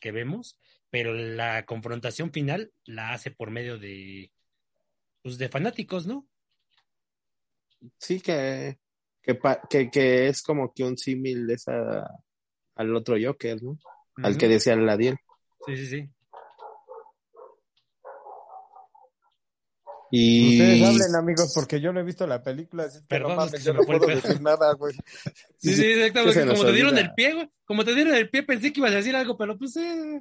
S1: que vemos, pero la confrontación final la hace por medio de, pues, de fanáticos, ¿no?
S3: Sí, que, que, que, que es como que un símil de esa al otro Joker, ¿no? Al que decía Ladiel.
S1: Sí, sí, sí.
S3: Y
S2: Ustedes hablen, amigos, porque yo no he visto la película, así que
S1: Perdón,
S2: no
S1: es que
S2: yo no puedo decir nada, güey.
S1: Sí, sí, exactamente. Como te dieron el pie, güey. Como te dieron el pie, pensé que ibas a decir algo, pero pues eh.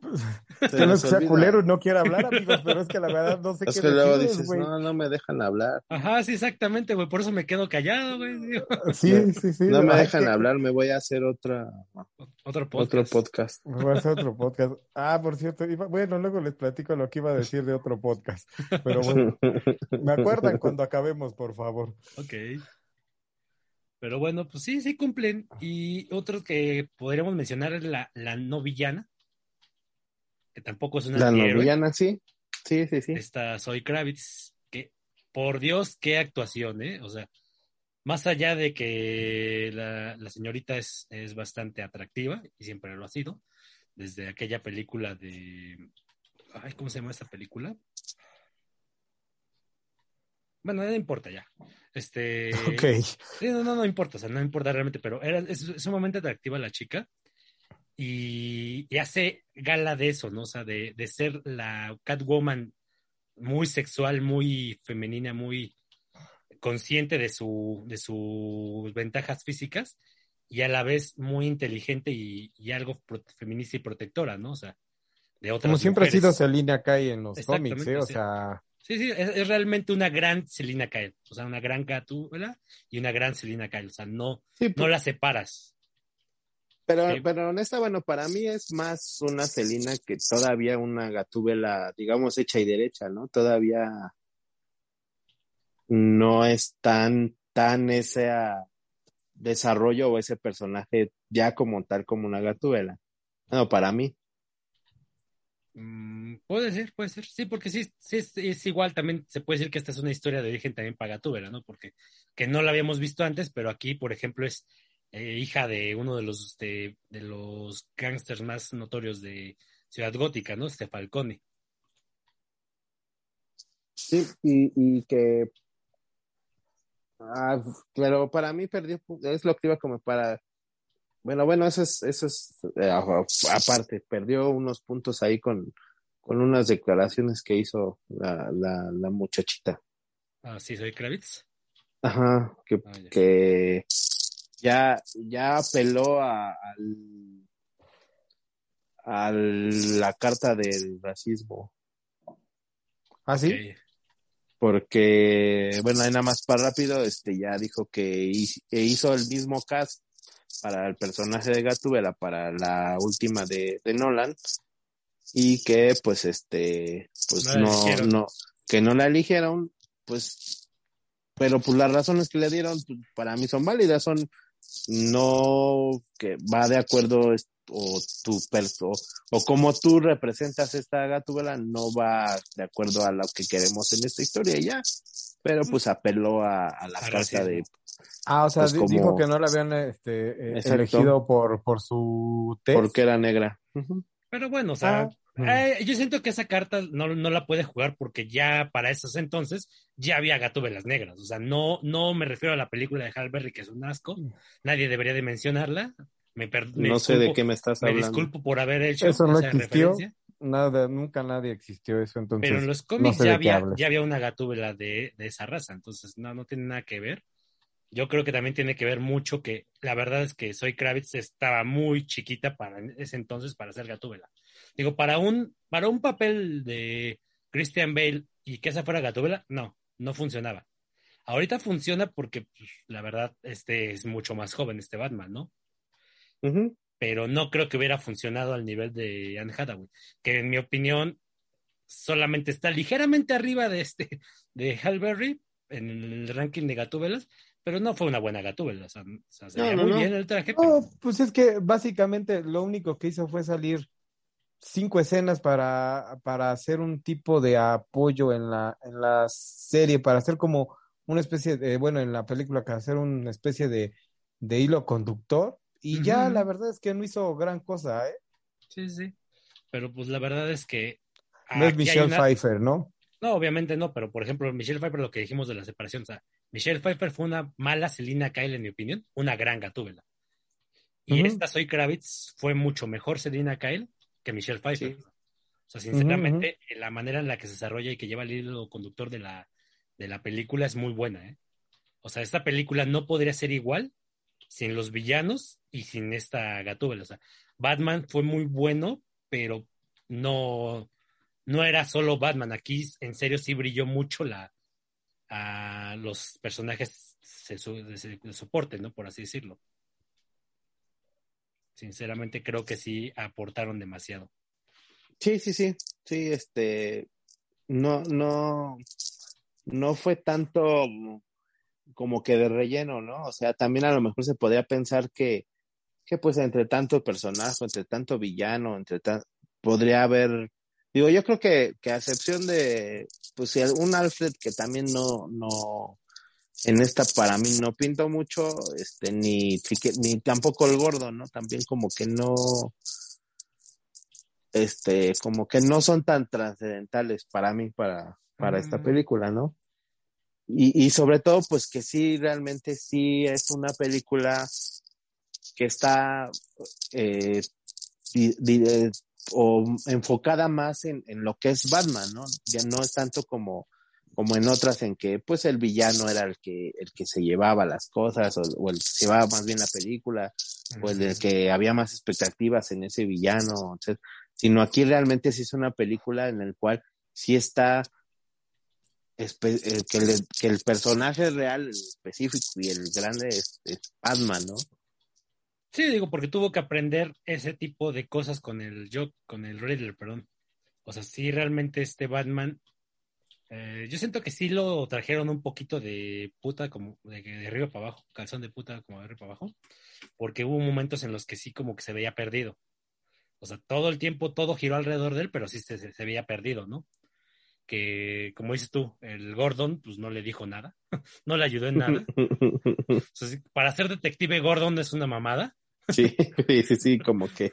S3: se
S2: Que no
S3: nos
S2: es que sea culero y no quiera hablar, amigos, pero es que la verdad no sé
S3: Es
S2: qué
S3: que luego dices,
S2: güey.
S3: no, no me dejan hablar.
S1: Ajá, sí, exactamente, güey. Por eso me quedo callado, güey.
S2: Sí, sí, sí.
S3: No me dejan
S2: que-
S3: hablar, me voy a hacer otra,
S1: Otro podcast.
S3: otro podcast.
S2: Me voy a hacer otro podcast. Ah, por cierto, iba- bueno, luego les platico lo que iba a decir de otro podcast. Pero bueno, <laughs> <laughs> me acuerdan cuando acabemos, por favor.
S1: Ok. Pero bueno, pues sí, sí cumplen. Y otro que podríamos mencionar es la, la no villana, que tampoco es una
S3: La
S1: antihéroe.
S3: novillana, sí. Sí, sí, sí.
S1: Esta Zoe Kravitz, que por Dios, qué actuación, ¿eh? O sea, más allá de que la, la señorita es, es bastante atractiva, y siempre lo ha sido, desde aquella película de... Ay, ¿cómo se llama esta película? Bueno, no importa ya. Este.
S2: Ok.
S1: Sí, no, no, no importa, o sea, no importa realmente, pero era, es, sumamente atractiva la chica y, y hace gala de eso, ¿no? O sea, de, de ser la Catwoman muy sexual, muy femenina, muy consciente de, su, de sus ventajas físicas y a la vez muy inteligente y, y algo feminista y protectora, ¿no? O sea, de otras
S2: Como siempre ha sido. Selina Kai en los cómics, ¿eh? O sea,
S1: Sí, sí, es, es realmente una gran Selina Kyle, o sea, una gran Gatúbela y una gran Selina Kyle, o sea, no,
S3: Sí,
S1: no la separas.
S3: pero, pero honesta, bueno, para mí es más una Celina que todavía una gatúbela, digamos, hecha y derecha, ¿no? Todavía no es tan, tan ese desarrollo o ese personaje ya como tal como una gatúbela. No, para mí.
S1: Mm, puede ser, puede ser, sí, porque sí, es, igual, también se puede decir que esta es una historia de origen también para Gatúbela, ¿no? Porque que no la habíamos visto antes, pero aquí, por ejemplo, es eh, hija de uno de los, de, los gángsters más notorios de Ciudad Gótica, ¿no? Este Falcone.
S3: Sí, y, y que. Ah, pero para mí perdió, es lo que iba como para. Bueno, bueno, eso es, eso es eh, aparte, perdió unos puntos ahí con, con unas declaraciones que hizo la, la, la muchachita.
S1: Ah, sí, soy Kravitz.
S3: Ajá, que,
S1: Ah, ya.
S3: que ya, ya apeló a, al, a la carta del racismo.
S2: ¿ah, sí?
S3: Porque, bueno, ahí nada más para rápido, este ya dijo que hizo el mismo cast para el personaje de Gatúbela para la última de, de Nolan y que pues este pues
S1: No
S3: no, que no la eligieron, pues pero pues las razones que le dieron pues, para mí son válidas, son no que va de acuerdo o tu perso o como tú representas esta gatúbela no va de acuerdo a lo que queremos en esta historia y ya pero pues apeló a, a la carta de
S2: Ah, o sea,
S3: Pues como-
S2: dijo que no la habían este, eh, elegido por, por su test.
S3: porque era negra.
S1: Pero bueno, o sea,
S2: Ah,
S1: eh, yo siento que esa carta no, no la puede jugar porque ya para esos entonces ya había Gatúbelas negras. O sea, no, no me refiero a la película de Hal Berry, que es un asco. Nadie debería de mencionarla. Me, per- me
S3: no sé de qué me estás
S1: Me
S3: hablando
S1: disculpo por haber hecho
S2: Eso no
S1: esa
S2: existió.
S1: referencia.
S2: Nada, nunca nadie existió eso, entonces.
S1: Pero en los
S2: no
S1: cómics
S2: sé
S1: ya, había, ya había una gatúbela de, de esa raza, entonces no, no tiene nada que ver. Yo creo que también tiene que ver mucho que la verdad es que Soy Kravitz estaba muy chiquita para ese entonces para ser gatúbela. Digo, para un, para un papel de Christian Bale y que esa fuera gatúbela, no, no funcionaba. Ahorita funciona porque pues, la verdad este es mucho más joven este Batman, ¿no?
S3: Ujú.
S1: Pero no creo que hubiera funcionado al nivel de Anne Hathaway, que en mi opinión solamente está ligeramente arriba de este de Halle Berry en el ranking de Gatúbelas, pero no fue una buena Gatúbela, o sea, se veía
S3: no,
S1: muy
S3: no.
S1: bien el traje, pero
S2: pues es que básicamente lo único que hizo fue salir cinco escenas para, para hacer un tipo de apoyo en la, en la serie, para hacer como una especie de, bueno, en la película, que hacer una especie de, de hilo conductor. Y ya la verdad es que no hizo gran cosa, ¿eh?
S1: sí, sí. Pero pues la verdad es que
S2: No es Michelle
S1: una-
S2: Pfeiffer, ¿no?
S1: No, obviamente no, pero por ejemplo, Michelle Pfeiffer, lo que dijimos de la separación, o sea, Michelle Pfeiffer fue una mala Selina Kyle, en mi opinión, una gran gatúbela. Y esta Soy Kravitz fue mucho mejor Selina Kyle que Michelle Pfeiffer.
S3: Sí.
S1: O sea, sinceramente, la manera en la que se desarrolla y que lleva el hilo conductor de la, de la película es muy buena, ¿eh? O sea, esta película no podría ser igual sin los villanos y sin esta gatúbela. O sea, Batman fue muy bueno, pero no, no era solo Batman. Aquí, en serio, sí brilló mucho la, a los personajes de, soporte, ¿no? Por así decirlo. Sinceramente, creo que sí aportaron demasiado.
S3: Sí, sí, sí, sí, este, no, no, no fue tanto como que de relleno, ¿no? O sea, también a lo mejor se podría pensar que, que pues entre tanto personaje, entre tanto villano, entre tan, podría haber Digo, yo creo que, que a excepción de, pues si un Alfred que también no, no, en esta para mí no pinto mucho, este, ni, ni tampoco el gordo, ¿no? También como que no, este, como que no son tan trascendentales para mí, para, para esta
S1: Mm.
S3: película, ¿no? Y, y sobre todo, pues que sí, realmente sí es una película que está eh, di- di- eh, o enfocada más en, en lo que es Batman, ¿no? Ya no es tanto como, como en otras en que pues el villano era el que, el que se llevaba las cosas o, o el que se llevaba más bien la película o el del que había más expectativas en ese villano, etcétera. sino aquí realmente sí es una película en la cual sí está que, le- que el personaje real el específico y el grande es, Batman, ¿no?
S1: Sí, digo, porque tuvo que aprender ese tipo de cosas con el yo, con el Riddler, perdón. O sea, sí, realmente este Batman, eh, yo siento que sí lo trajeron un poquito de puta, como de, de arriba para abajo, calzón de puta como de arriba para abajo, porque hubo momentos en los que sí como que se veía perdido. O sea, todo el tiempo todo giró alrededor de él, pero sí se- se veía perdido, ¿no? Que, como dices tú, el Gordon, pues no le dijo nada, <laughs> no le ayudó en nada. <laughs> O sea, sí, para ser detective Gordon es una mamada.
S3: Sí, sí, sí, sí, como que.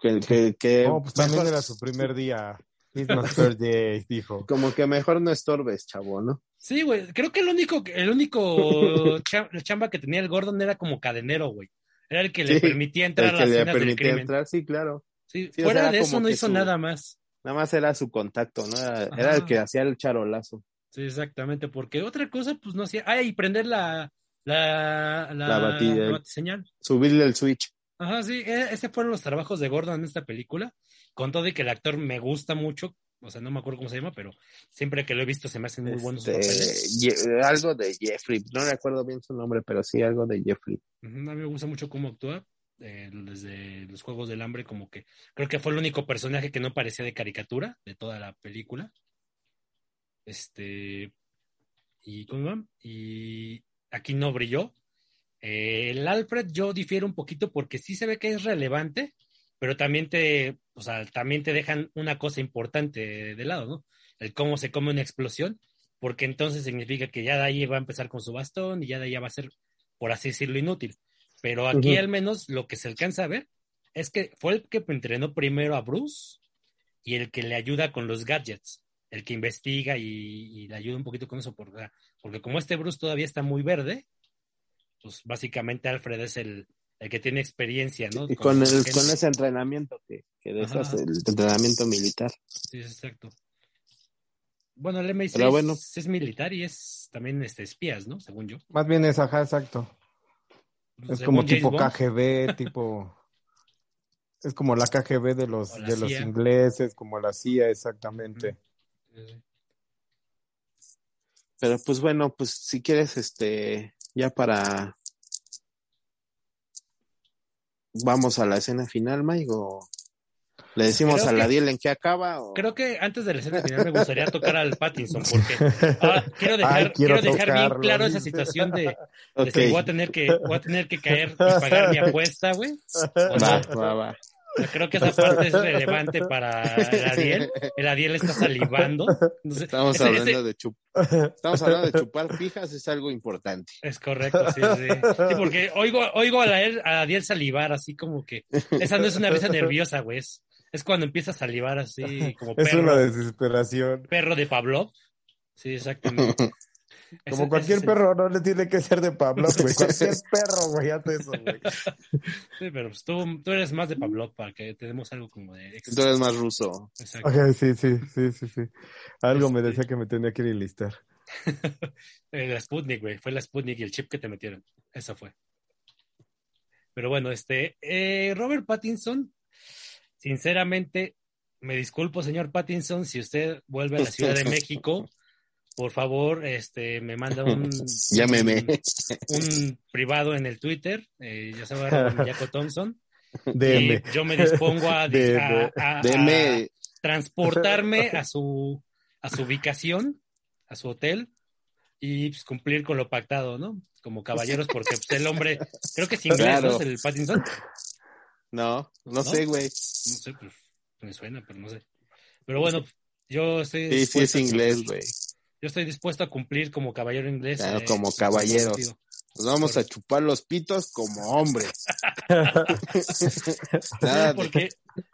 S3: que, que- que
S2: No, pues también
S3: mejor-
S2: era su primer día. It's my first day, dijo.
S3: Como que mejor no estorbes, chavo, ¿no?
S1: Sí, güey. Creo que el único, el único <laughs> cha- chamba que tenía el Gordon era como cadenero, güey. Era el que le permitía entrar
S3: El
S1: a
S3: que
S1: las
S3: le
S1: escenas del
S3: permitía
S1: crimen.
S3: entrar, sí, claro.
S1: Sí,
S3: Sí, o
S1: fuera
S3: sea,
S1: de eso no hizo
S3: su-
S1: nada más.
S3: Nada más era su contacto, ¿no? Era, el que hacía el charolazo.
S1: Sí, exactamente. Porque otra cosa, pues no hacía. Ah, y prender la, la, la,
S3: La batida.
S1: la.
S3: Subirle el switch.
S1: Ajá, sí. e- Ese fueron los trabajos de Gordon en esta película. Con todo y que el actor me gusta mucho. O sea, no me acuerdo cómo se llama, pero siempre que lo he visto se me hacen muy buenos
S3: Este,
S1: papeles.
S3: Algo de Jeffrey, no recuerdo bien su nombre, pero sí algo de Jeffrey.
S1: A mí me gusta mucho cómo actúa. Eh, desde los Juegos del Hambre, como que creo que fue el único personaje que no parecía de caricatura de toda la película. Este. Y, y aquí no brilló. Eh, el Alfred yo difiero un poquito porque sí se ve que es relevante, pero también te, o sea, también te dejan una cosa importante de lado, ¿no? El cómo se come una explosión, porque entonces significa que ya de ahí va a empezar con su bastón y ya de ahí va a ser, por así decirlo, inútil. Pero aquí al menos lo que se alcanza a ver es que fue el que entrenó primero a Bruce y el que le ayuda con los gadgets, el que investiga y, y le ayuda un poquito con eso, porque, porque como este Bruce todavía está muy verde, pues básicamente Alfred es el, el que tiene experiencia, ¿no?
S3: Y con, el, con ese entrenamiento que, que dejas, el entrenamiento militar.
S1: Sí, es exacto. Bueno, el MI6
S3: Pero bueno.
S1: es militar y es también este, espías, ¿no? Según yo.
S2: Más bien es, ajá, exacto. Es
S1: Según
S2: como tipo
S1: Bond.
S2: KGB, <laughs> tipo. Es como la KGB de los, de los ingleses, como la CIA, exactamente.
S3: Pero pues bueno, pues si quieres, este, ya para... Vamos a la escena final, Mike, o le decimos
S1: Creo
S3: a la Diel en qué acaba, o...
S1: Creo que antes de la final me gustaría tocar al Pattinson, porque ahora quiero dejar,
S2: Ay, quiero
S1: quiero dejar bien claro esa situación de, de que voy a tener que voy a tener que caer y pagar mi apuesta, güey. Sea,
S3: Va, va, va.
S1: creo que esa parte es relevante para el Adiel. El Adiel está salivando. Entonces,
S3: Estamos
S1: ese-
S3: hablando
S1: ese-
S3: de chup... Estamos hablando de chupar fijas, es algo importante.
S1: Es correcto, sí, sí. Sí, porque oigo, oigo a, la, a Adiel salivar así como que esa no es una risa nerviosa, güey. Es, es cuando empieza a salivar así <laughs> como
S2: Es
S1: perro,
S2: una desesperación.
S1: perro de Pablo. Sí, exactamente. <laughs>
S2: Como
S1: Ese-
S2: cualquier
S1: ese es
S2: perro, no le tiene que ser de Pablo, güey. Cualquier perro, güey, hace eso, güey. <laughs>
S1: Sí, pero pues tú, tú eres más de Pablo para que tenemos algo como de
S3: Tú eres más ruso.
S1: Exacto.
S2: Ok, sí, sí, sí, sí, sí. Algo me
S1: Este-
S2: decía que me tenía que ir a enlistar.
S1: Eh, La Sputnik, güey. Fue la Sputnik y el chip que te metieron. Eso fue. Pero bueno, este. eh, Robert Pattinson, sinceramente, me disculpo, señor Pattinson, si usted vuelve a la Ciudad de México, <laughs> por favor, este, me manda un. <laughs>
S3: Llámeme.
S1: Un, un privado en el Twitter. eh, ya sabe, <laughs> Jaco Thompson.
S2: DM.
S1: Y yo me dispongo a,
S2: DM.
S1: a- a- a-
S3: Deme,
S1: transportarme a su, a su ubicación, a su hotel, y pues, cumplir con lo pactado, ¿no? Como caballeros, porque pues, el hombre, creo que es inglés,
S3: Claro.
S1: ¿no? El Pattinson.
S3: No, no,
S1: ¿No?
S3: sé, güey.
S1: No sé, pues me suena, pero no sé. Pero bueno, yo estoy
S3: Sí, sí es inglés, güey.
S1: Yo estoy dispuesto a cumplir como caballero inglés.
S3: Claro,
S1: eh,
S3: como caballeros. Nos vamos a chupar los pitos como hombres. <laughs> <laughs> Nada
S1: Porque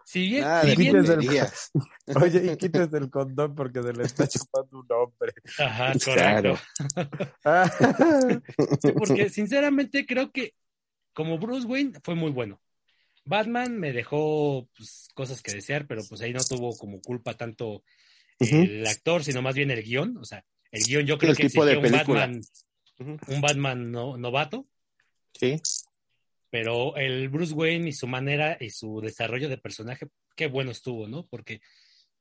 S1: si bien,
S3: nada
S1: si bien-
S2: Quítese el-
S3: tonterías. <laughs>
S2: Oye, y quítese el condón porque se le está chupando un hombre.
S1: Ajá,
S3: Claro.
S1: correcto.
S2: Ah,
S1: Sí, porque sinceramente creo que como Bruce Wayne fue muy bueno. Batman me dejó pues, cosas que desear, pero pues ahí no tuvo como culpa tanto el actor, sino más bien el guion. O sea, el guion yo creo
S3: El
S1: que
S3: tipo de
S1: un
S3: película.
S1: Batman, un Batman no- novato,
S3: Sí,
S1: pero el Bruce Wayne y su manera y su desarrollo de personaje, qué bueno estuvo, ¿no? Porque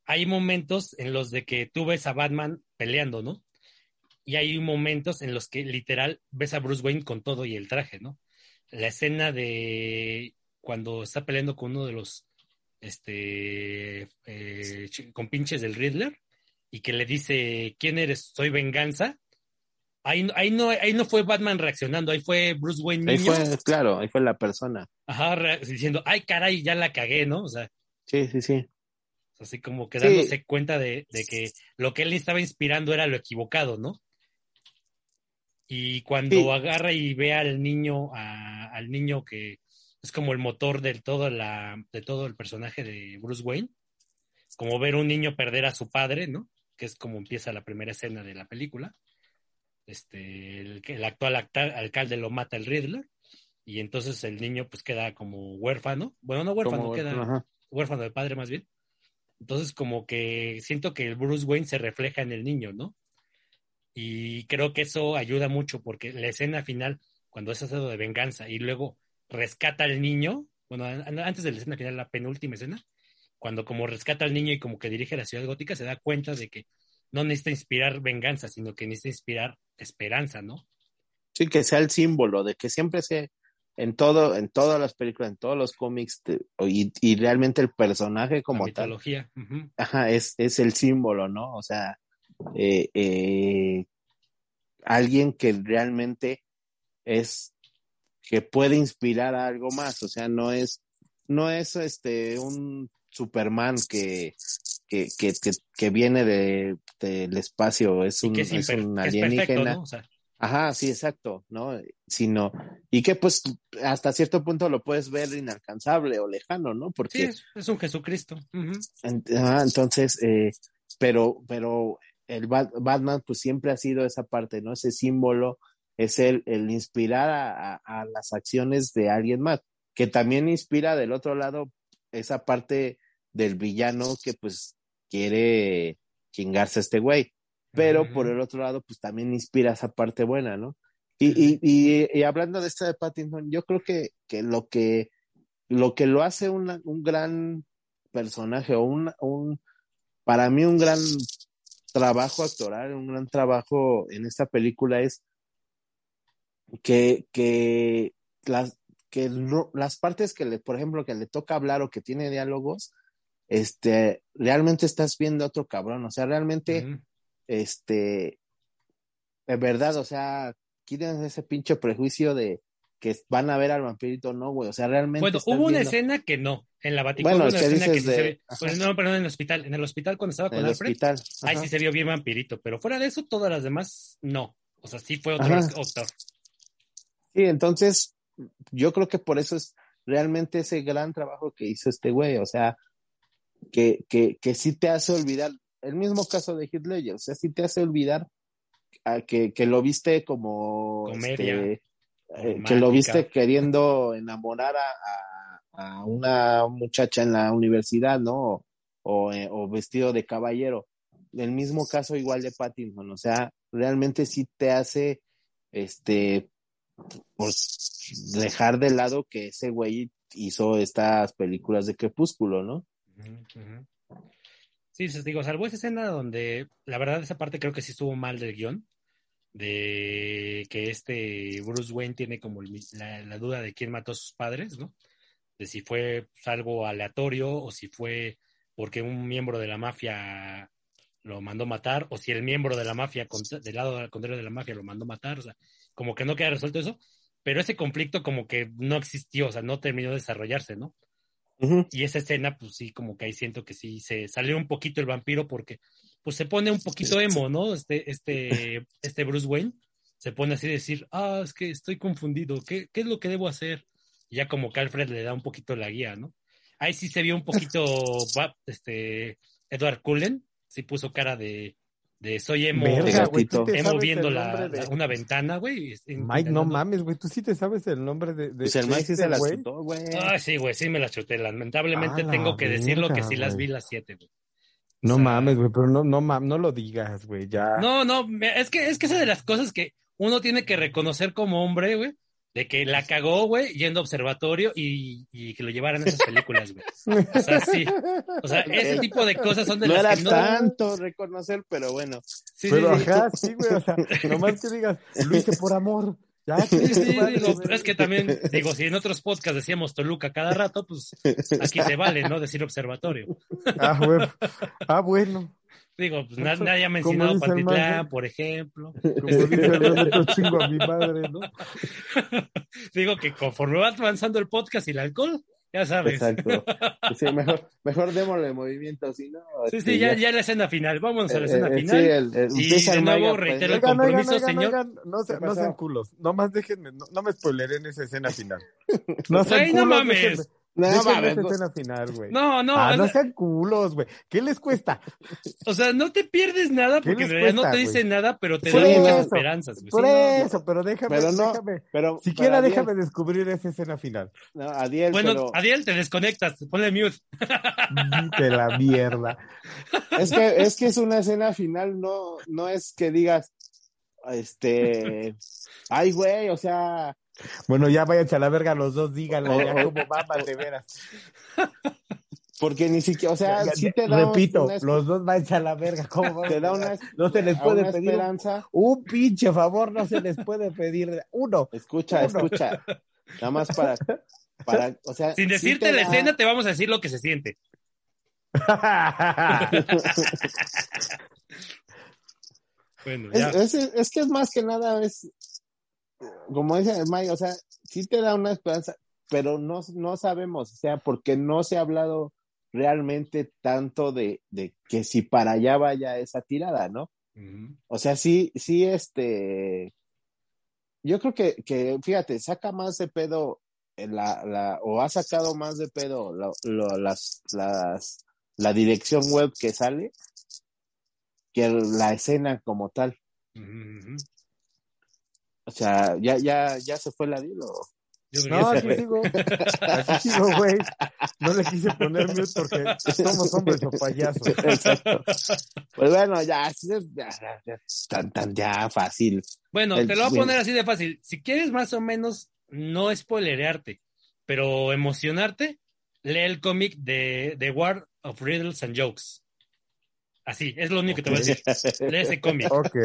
S1: hay momentos en los de que tú ves a Batman peleando, ¿no? Y hay momentos en los que literal ves a Bruce Wayne con todo y el traje, ¿no? La escena de cuando está peleando con uno de los este eh, del Riddler y que le dice ¿quién eres? Soy venganza. Ahí, no- ahí no ahí no fue Batman reaccionando, ahí fue Bruce Wayne
S3: ahí
S1: niño,
S3: fue, claro, ahí fue la persona.
S1: ajá, diciendo, ay caray, ya la cagué, ¿no? O sea,
S3: Sí, sí, sí.
S1: así como que
S3: Sí.
S1: dándose cuenta de, de que lo que él estaba inspirando era lo equivocado, ¿no? Y cuando
S3: Sí.
S1: agarra y ve al niño, a- al niño que es como el motor de todo, la, de todo el personaje de Bruce Wayne, como ver un niño perder a su padre, ¿no? Que es como empieza la primera escena de la película. Este, el, el actual alcalde lo mata el Riddler y entonces el niño pues queda como huérfano. Bueno, no huérfano,
S3: Como-
S1: queda
S3: ajá.
S1: huérfano de padre más bien. Entonces como que siento que el Bruce Wayne se refleja en el niño, ¿no? Y creo que eso ayuda mucho porque la escena final, cuando es asado de venganza y luego rescata al niño, bueno, an- antes de la escena final, la penúltima escena, cuando como rescata al niño y como que dirige la ciudad gótica, se da cuenta de que no necesita inspirar venganza, sino que necesita inspirar esperanza, ¿no?
S3: Sí, que sea el símbolo de que siempre se en todo, en todas las películas, en todos los cómics, te- y, y realmente el personaje como
S1: la
S3: tal,
S1: mitología. ujú.
S3: ajá, es, es el símbolo, ¿no? O sea, eh, eh, alguien que realmente es, que puede inspirar a algo más, o sea, no es, no es este un Superman que, que, que, que, que viene de, del espacio, es un,
S1: es,
S3: es un
S1: perfecto,
S3: alienígena.
S1: ¿no? O sea,
S3: Ajá, sí, exacto, ¿no? Sino, y que pues hasta cierto punto lo puedes ver inalcanzable o lejano, ¿no?
S1: sí,
S3: Porque,
S1: es, es un Jesucristo.
S3: ajá, entonces, eh, pero, pero el Bat- Batman pues siempre ha sido esa parte, ¿no? Ese símbolo, es el, el inspirar a, a- a las acciones de alguien más, que también inspira del otro lado esa parte del villano que pues quiere chingarse a este güey. Pero por el otro lado, pues también inspira esa parte buena, ¿no? Y, y, y, y hablando de esta de Pattinson, yo creo que, que lo que lo que lo hace una- un gran personaje o un, un, para mí un gran trabajo actoral, un gran trabajo en esta película es que, que las, que las partes que le, por ejemplo, que le toca hablar o que tiene diálogos, este, realmente estás viendo a otro cabrón, o sea, realmente este, en verdad, o sea, quiten ese pinche prejuicio de que van a ver al vampirito, no, güey, o sea, realmente.
S1: Bueno, hubo una
S3: viendo-
S1: escena que no, en la Vaticana
S3: Bueno,
S1: hubo una
S3: es que
S1: escena que sí se
S3: de-
S1: ve, pues, no, perdón, en el hospital, en el hospital cuando estaba
S3: en
S1: con
S3: el
S1: Alfred,
S3: hospital.
S1: ahí sí se vio bien vampirito, pero fuera de eso, todas las demás, no. O sea, sí fue otro
S3: Ajá. Sí, entonces, yo creo que por eso es realmente ese gran trabajo que hizo este güey, o sea, que, que, que sí te hace olvidar, el mismo caso de Heath Ledger, o sea, sí te hace olvidar a que, que lo viste como
S1: Comedia,
S3: este, eh, que lo viste queriendo enamorar a, a- a una muchacha en la universidad, ¿no? O, eh, o vestido de caballero. El mismo caso igual de Pattinson, o sea, realmente sí te hace, este, pues, dejar de lado que ese güey hizo estas películas de Crepúsculo, ¿no?
S1: Ujú, ujú. Sí, digo, salvo esa escena donde, la verdad, esa parte creo que sí estuvo mal del guion, de que este Bruce Wayne tiene como la, la duda de quién mató a sus padres, ¿no? De si fue pues, algo aleatorio o si fue porque un miembro de la mafia lo mandó matar, o si el miembro de la mafia, del lado contrario de la mafia, lo mandó matar, o sea, como que no queda resuelto eso, pero ese conflicto como que no existió, o sea, no terminó de desarrollarse, ¿no? Y esa escena, pues sí, como que ahí siento que sí se salió un poquito el vampiro porque pues se pone un poquito emo, ¿no? Este, este, <laughs> este Bruce Wayne se pone así a decir, ah, es que estoy confundido, ¿qué, qué es lo que debo hacer? Y ya como que Alfred le da un poquito la guía, ¿no? Ahí sí se vio un poquito, <laughs> este, Edward Cullen, sí puso cara de, de soy emo,
S2: Verga, güey,
S1: emo viendo la,
S2: de-
S1: la- una ventana, güey.
S2: Mike, no mames, güey. Tú sí te sabes el nombre de. de
S3: Pues el Mike sí se la
S2: güey?
S3: chutó, güey.
S1: Ah, sí, güey, sí me la chuté. Lamentablemente
S2: A la
S1: tengo que decirlo que sí las vi las siete, güey.
S2: No
S1: O sea,
S2: mames, güey, pero no, no mames, no lo digas, güey, ya.
S1: No, no, es que es que esa de las cosas que uno tiene que reconocer como hombre, güey, de que la cagó, güey, yendo a observatorio y, y que lo llevaran a esas películas, güey. O sea, sí. O sea, ese tipo de cosas son de
S3: no
S1: las
S3: era
S1: que no.
S3: tanto reconocer, pero bueno.
S1: Sí,
S2: pero
S1: sí.
S2: ajá, sí, güey, o sea, nomás que digas, lo hice por amor. Ya,
S1: Sí, sí, digo, es que también, digo, si en otros podcasts decíamos Toluca cada rato, pues aquí se vale, ¿no? Decir observatorio.
S2: Ah, güey. Ah, bueno.
S1: Digo, pues na- nadie ha mencionado Pantitlán, por ejemplo. <laughs>
S2: Como dice el chingo a mi madre, ¿no? <laughs>
S1: Digo que conforme va avanzando el podcast y el alcohol, ya sabes.
S3: Exacto. <laughs> Sí, mejor, mejor démosle movimiento, si no.
S1: Sí,
S3: este,
S1: sí, ya, ya la escena final. Vámonos a la escena
S3: eh, eh,
S1: final.
S3: Sí, el, el,
S1: Y de
S3: el
S1: nuevo
S3: a
S1: reitero el compromiso,
S2: oigan,
S1: señor.
S2: oigan, no, se,
S3: ¿Qué
S2: no sean culos. Nomás déjenme, no, no me spoileren esa escena final. No sean
S1: Ay, no
S2: culos,
S1: mames.
S2: déjenme,
S3: No, mames, no.
S2: escena final, güey.
S1: No, no,
S2: ah, no
S1: sea-
S2: sean culos, güey. ¿Qué les cuesta?
S1: o sea, no te pierdes nada
S2: ¿Qué
S1: porque en realidad no te
S2: güey?
S1: dice nada, pero te
S2: Por
S1: da muchas esperanzas. güey.
S2: Por
S1: Sí, no,
S2: eso, pero déjame,
S3: Pero no,
S2: déjame.
S3: pero.
S2: Siquiera
S3: pero
S2: déjame descubrir esa escena final.
S3: No, Adiel,
S1: Bueno,
S3: pero
S1: Adiel, te desconectas, ponle mute.
S2: De la mierda.
S3: es que, es que es una escena final, no, no es que digas, este, ay, güey, o sea,
S2: Bueno, ya váyanse a la verga los dos, díganlo, ya como mamas de veras.
S3: porque ni siquiera, o sea,
S2: Ya-
S3: sí te da
S2: Repito,
S3: una,
S2: los dos váyanse a la verga, ¿cómo
S3: te da una, <laughs>
S2: No se les puede pedir un,
S3: esperanza.
S2: un pinche favor, no se les puede pedir uno.
S3: Escucha,
S2: Uno.
S3: escucha, nada más para, para, o sea,
S1: Sin decirte
S3: te
S1: la
S3: da-
S1: escena, te vamos a decir lo que se siente. <laughs> Bueno, ya.
S3: Es, es, es que es más que nada, es, como dice el Mike, o sea, sí te da una esperanza, pero no, no sabemos, o sea, porque no se ha hablado realmente tanto de, de que si para allá vaya esa tirada, ¿no? O sea, sí, sí, este, yo creo que, que fíjate, saca más de pedo la, la, o ha sacado más de pedo lo- lo- las, las, la dirección web que sale que la escena como tal. O sea, ya, ya, ya se fue la dilo.
S1: Yo
S2: No, aquí
S1: sí.
S2: sigo. <laughs> Aquí sigo, güey. No le quise poner mute porque somos hombres o payasos.
S3: Exacto. Pues bueno, ya, ya, ya, ya, tan, tan, ya fácil.
S1: Bueno,
S3: El-
S1: te lo voy a poner así de fácil. Si quieres más o menos no spoilerearte, pero emocionarte, lee el cómic de The War of Riddles and Jokes. Así, es lo único que te voy a decir. Lee ese cómic.
S2: Ok.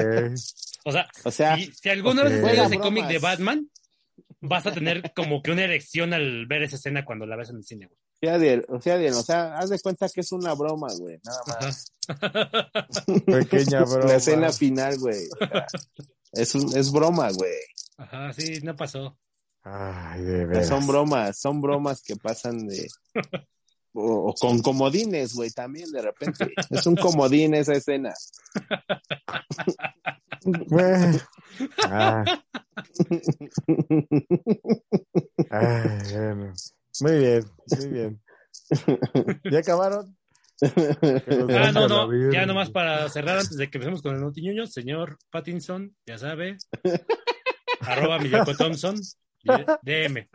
S1: O sea,
S3: O sea,
S1: si, si alguna vez
S2: ok.
S1: has leído ese
S3: Fuera
S1: cómic de. Batman, vas a tener como que una erección al ver esa escena cuando la ves en el cine, güey.
S3: sí, Adiel, o sea, Adiel, o sea, haz de cuenta que es una broma, güey, nada más.
S1: Ajá. <laughs>
S2: Pequeña <laughs> broma.
S3: La escena final, güey. Es, un, es broma, güey.
S1: Ajá, sí, no pasó.
S2: Ay, de veras.
S3: Son bromas, son bromas que pasan de... O, o con comodines, güey, también de repente. Es un comodín esa escena. <laughs>
S2: Ah. Ay, bueno. Muy bien, muy bien. ¿Ya acabaron?
S1: Ah, no, no, ya nomás para cerrar antes de que empecemos con el notiñuño, señor Pattinson, ya sabe, <laughs> arroba Miyako Thompson, DM.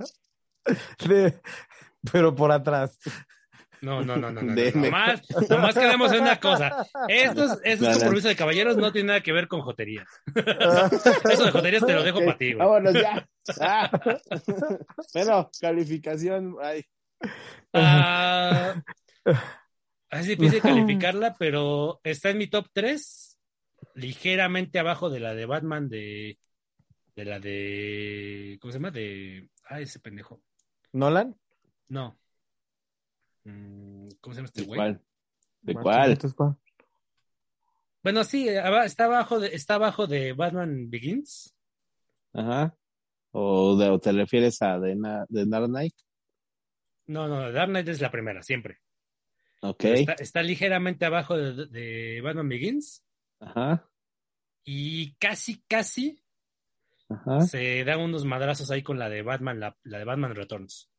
S2: De- pero por atrás.
S1: No, no, no, no, no, no, nomás, nomás quedemos en una cosa. Estos, estos
S3: No,
S1: compromisos de caballeros no tienen nada que ver con joterías. Eso de joterías te lo dejo
S3: Ok,
S1: para ti, güey.
S3: Vámonos ya. Ah. Bueno, calificación. Ay,
S1: Ah, es difícil calificarla, pero está en mi top 3, ligeramente abajo de la de Batman de, de la de, ¿cómo se llama? De, ay, ese pendejo.
S2: ¿Nolan?
S1: No. Mm, ¿Cómo se llama este
S3: ¿De
S1: güey?
S3: cuál? ¿De cuál?
S1: Bueno, sí, aba- está abajo de, está abajo de Batman Begins.
S3: Ajá. ¿O, de- o te refieres a Na- The Dark Knight?
S1: No, no, Dark Knight es la primera, siempre.
S3: Ok.
S1: Está, está ligeramente abajo de, de Batman Begins
S3: Ajá.
S1: y casi, casi
S3: Ajá.
S1: se da unos madrazos ahí con la de Batman, la, la de Batman Returns.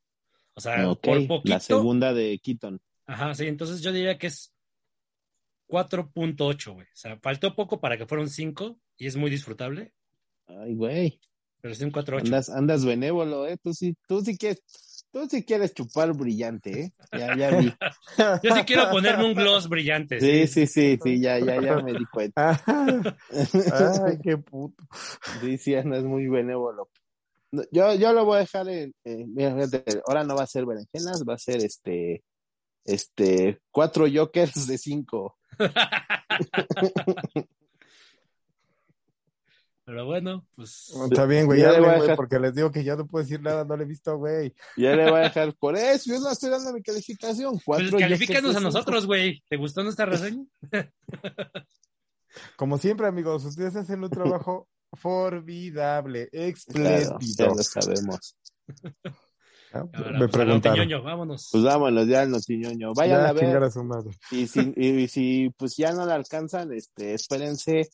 S1: O sea,
S3: Ok.
S1: por poquito.
S3: La segunda de Keaton.
S1: Ajá, sí, entonces yo diría que es 4.8, güey. O sea, faltó poco para que fuera un 5 y es muy disfrutable,
S3: Ay, güey.
S1: pero sí un 4.8.
S3: Andas, andas benévolo, ¿eh? Tú sí, tú sí quieres, tú sí quieres chupar brillante, ¿eh? Ya, ya vi. <laughs>
S1: Yo sí quiero ponerme un gloss brillante.
S3: Sí, sí, sí, sí, ya, ya, ya me di cuenta. <laughs>
S2: Ay, qué puto.
S3: Sí, sí, andas muy benévolo. No, Yo, yo lo voy a dejar en, en- ahora no va a ser berenjenas, va a ser este, este, cuatro jokers de cinco. <laughs>
S1: Pero bueno, pues
S2: Está bien, güey,
S3: Ya
S2: ya
S3: le voy a
S2: güey,
S3: dejar-
S2: porque les digo que ya no puedo decir nada, no le he visto, güey.
S3: Ya le voy a <laughs> dejar por eso, yo no estoy dando mi calificación. Cuatro
S1: pues califícanos a nosotros, güey. ¿Te gustó nuestra reseña?
S2: Como siempre, amigos, ustedes hacen un <laughs> trabajo formidable,
S3: Claro,
S2: espléndido.
S3: ya lo sabemos. <laughs>
S2: Ah,
S1: Ahora,
S2: Me
S1: pues,
S2: preguntaron.
S1: vámonos.
S3: Pues vámonos ya, notiñoño. Vayan
S2: Ya,
S3: a ver.
S2: chingar a su madre.
S3: Y si, y si pues ya no la alcanzan, este, espérense,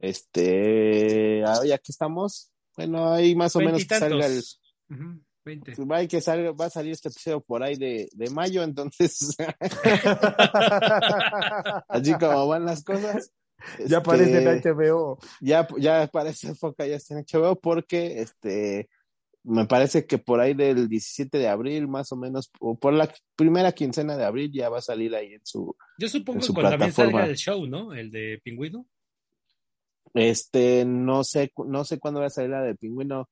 S3: este, ah, ya que estamos, bueno, ahí más o menos que salga el, va, que salga, va a salir este episodio por ahí de, de mayo, entonces, <laughs> <laughs> así como van las cosas.
S2: Ya aparece en
S3: este,
S2: HBO.
S3: ya, ya para esa época ya está en HBO porque, este, me parece que por ahí del 17 de abril, más o menos, o por la primera quincena de abril ya va a salir ahí en su,
S1: Yo supongo
S3: en
S1: que
S3: su
S1: cuando también
S3: plataforma.
S1: salga el show, ¿no? El de Pingüino.
S3: Este, no sé, no sé cuándo va a salir la de Pingüino.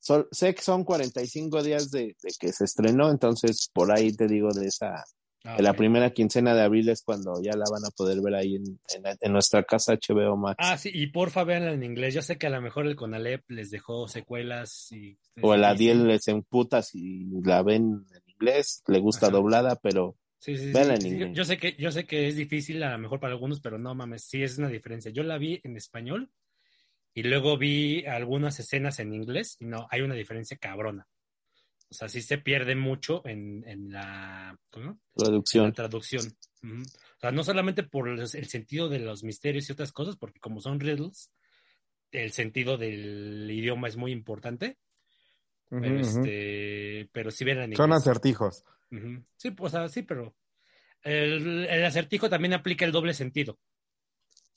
S3: Sol- sé que son 45 días de, de que se estrenó, entonces por ahí te digo de esa,
S1: Ah,
S3: la primera quincena de abril es cuando ya la van a poder ver ahí en, en, nuestra casa HBO Max.
S1: Ah, sí, y porfa véanla en inglés. Yo sé que a lo mejor el Conalep les dejó secuelas y...
S3: o el Adiel les emputa si la ven en inglés, le gusta
S1: Ajá.
S3: doblada, pero
S1: Sí, sí, sí.
S3: Véanla en
S1: Sí, yo-
S3: inglés.
S1: Yo sé que, yo sé que es difícil a lo mejor para algunos, pero no mames, sí es una diferencia. Yo la vi en español y luego vi algunas escenas en inglés y no, hay una diferencia cabrona. O sea, sí se pierde mucho en, en la, ¿cómo? En la
S3: producción.
S1: traducción. Ujú. O sea, no solamente por los- el sentido de los misterios y otras cosas, porque como son riddles, el sentido del idioma es muy importante, pero, este, pero sí ven en
S2: Son acertijos.
S1: Sí, pues, o sea, sí, pero el, el acertijo también aplica el doble sentido.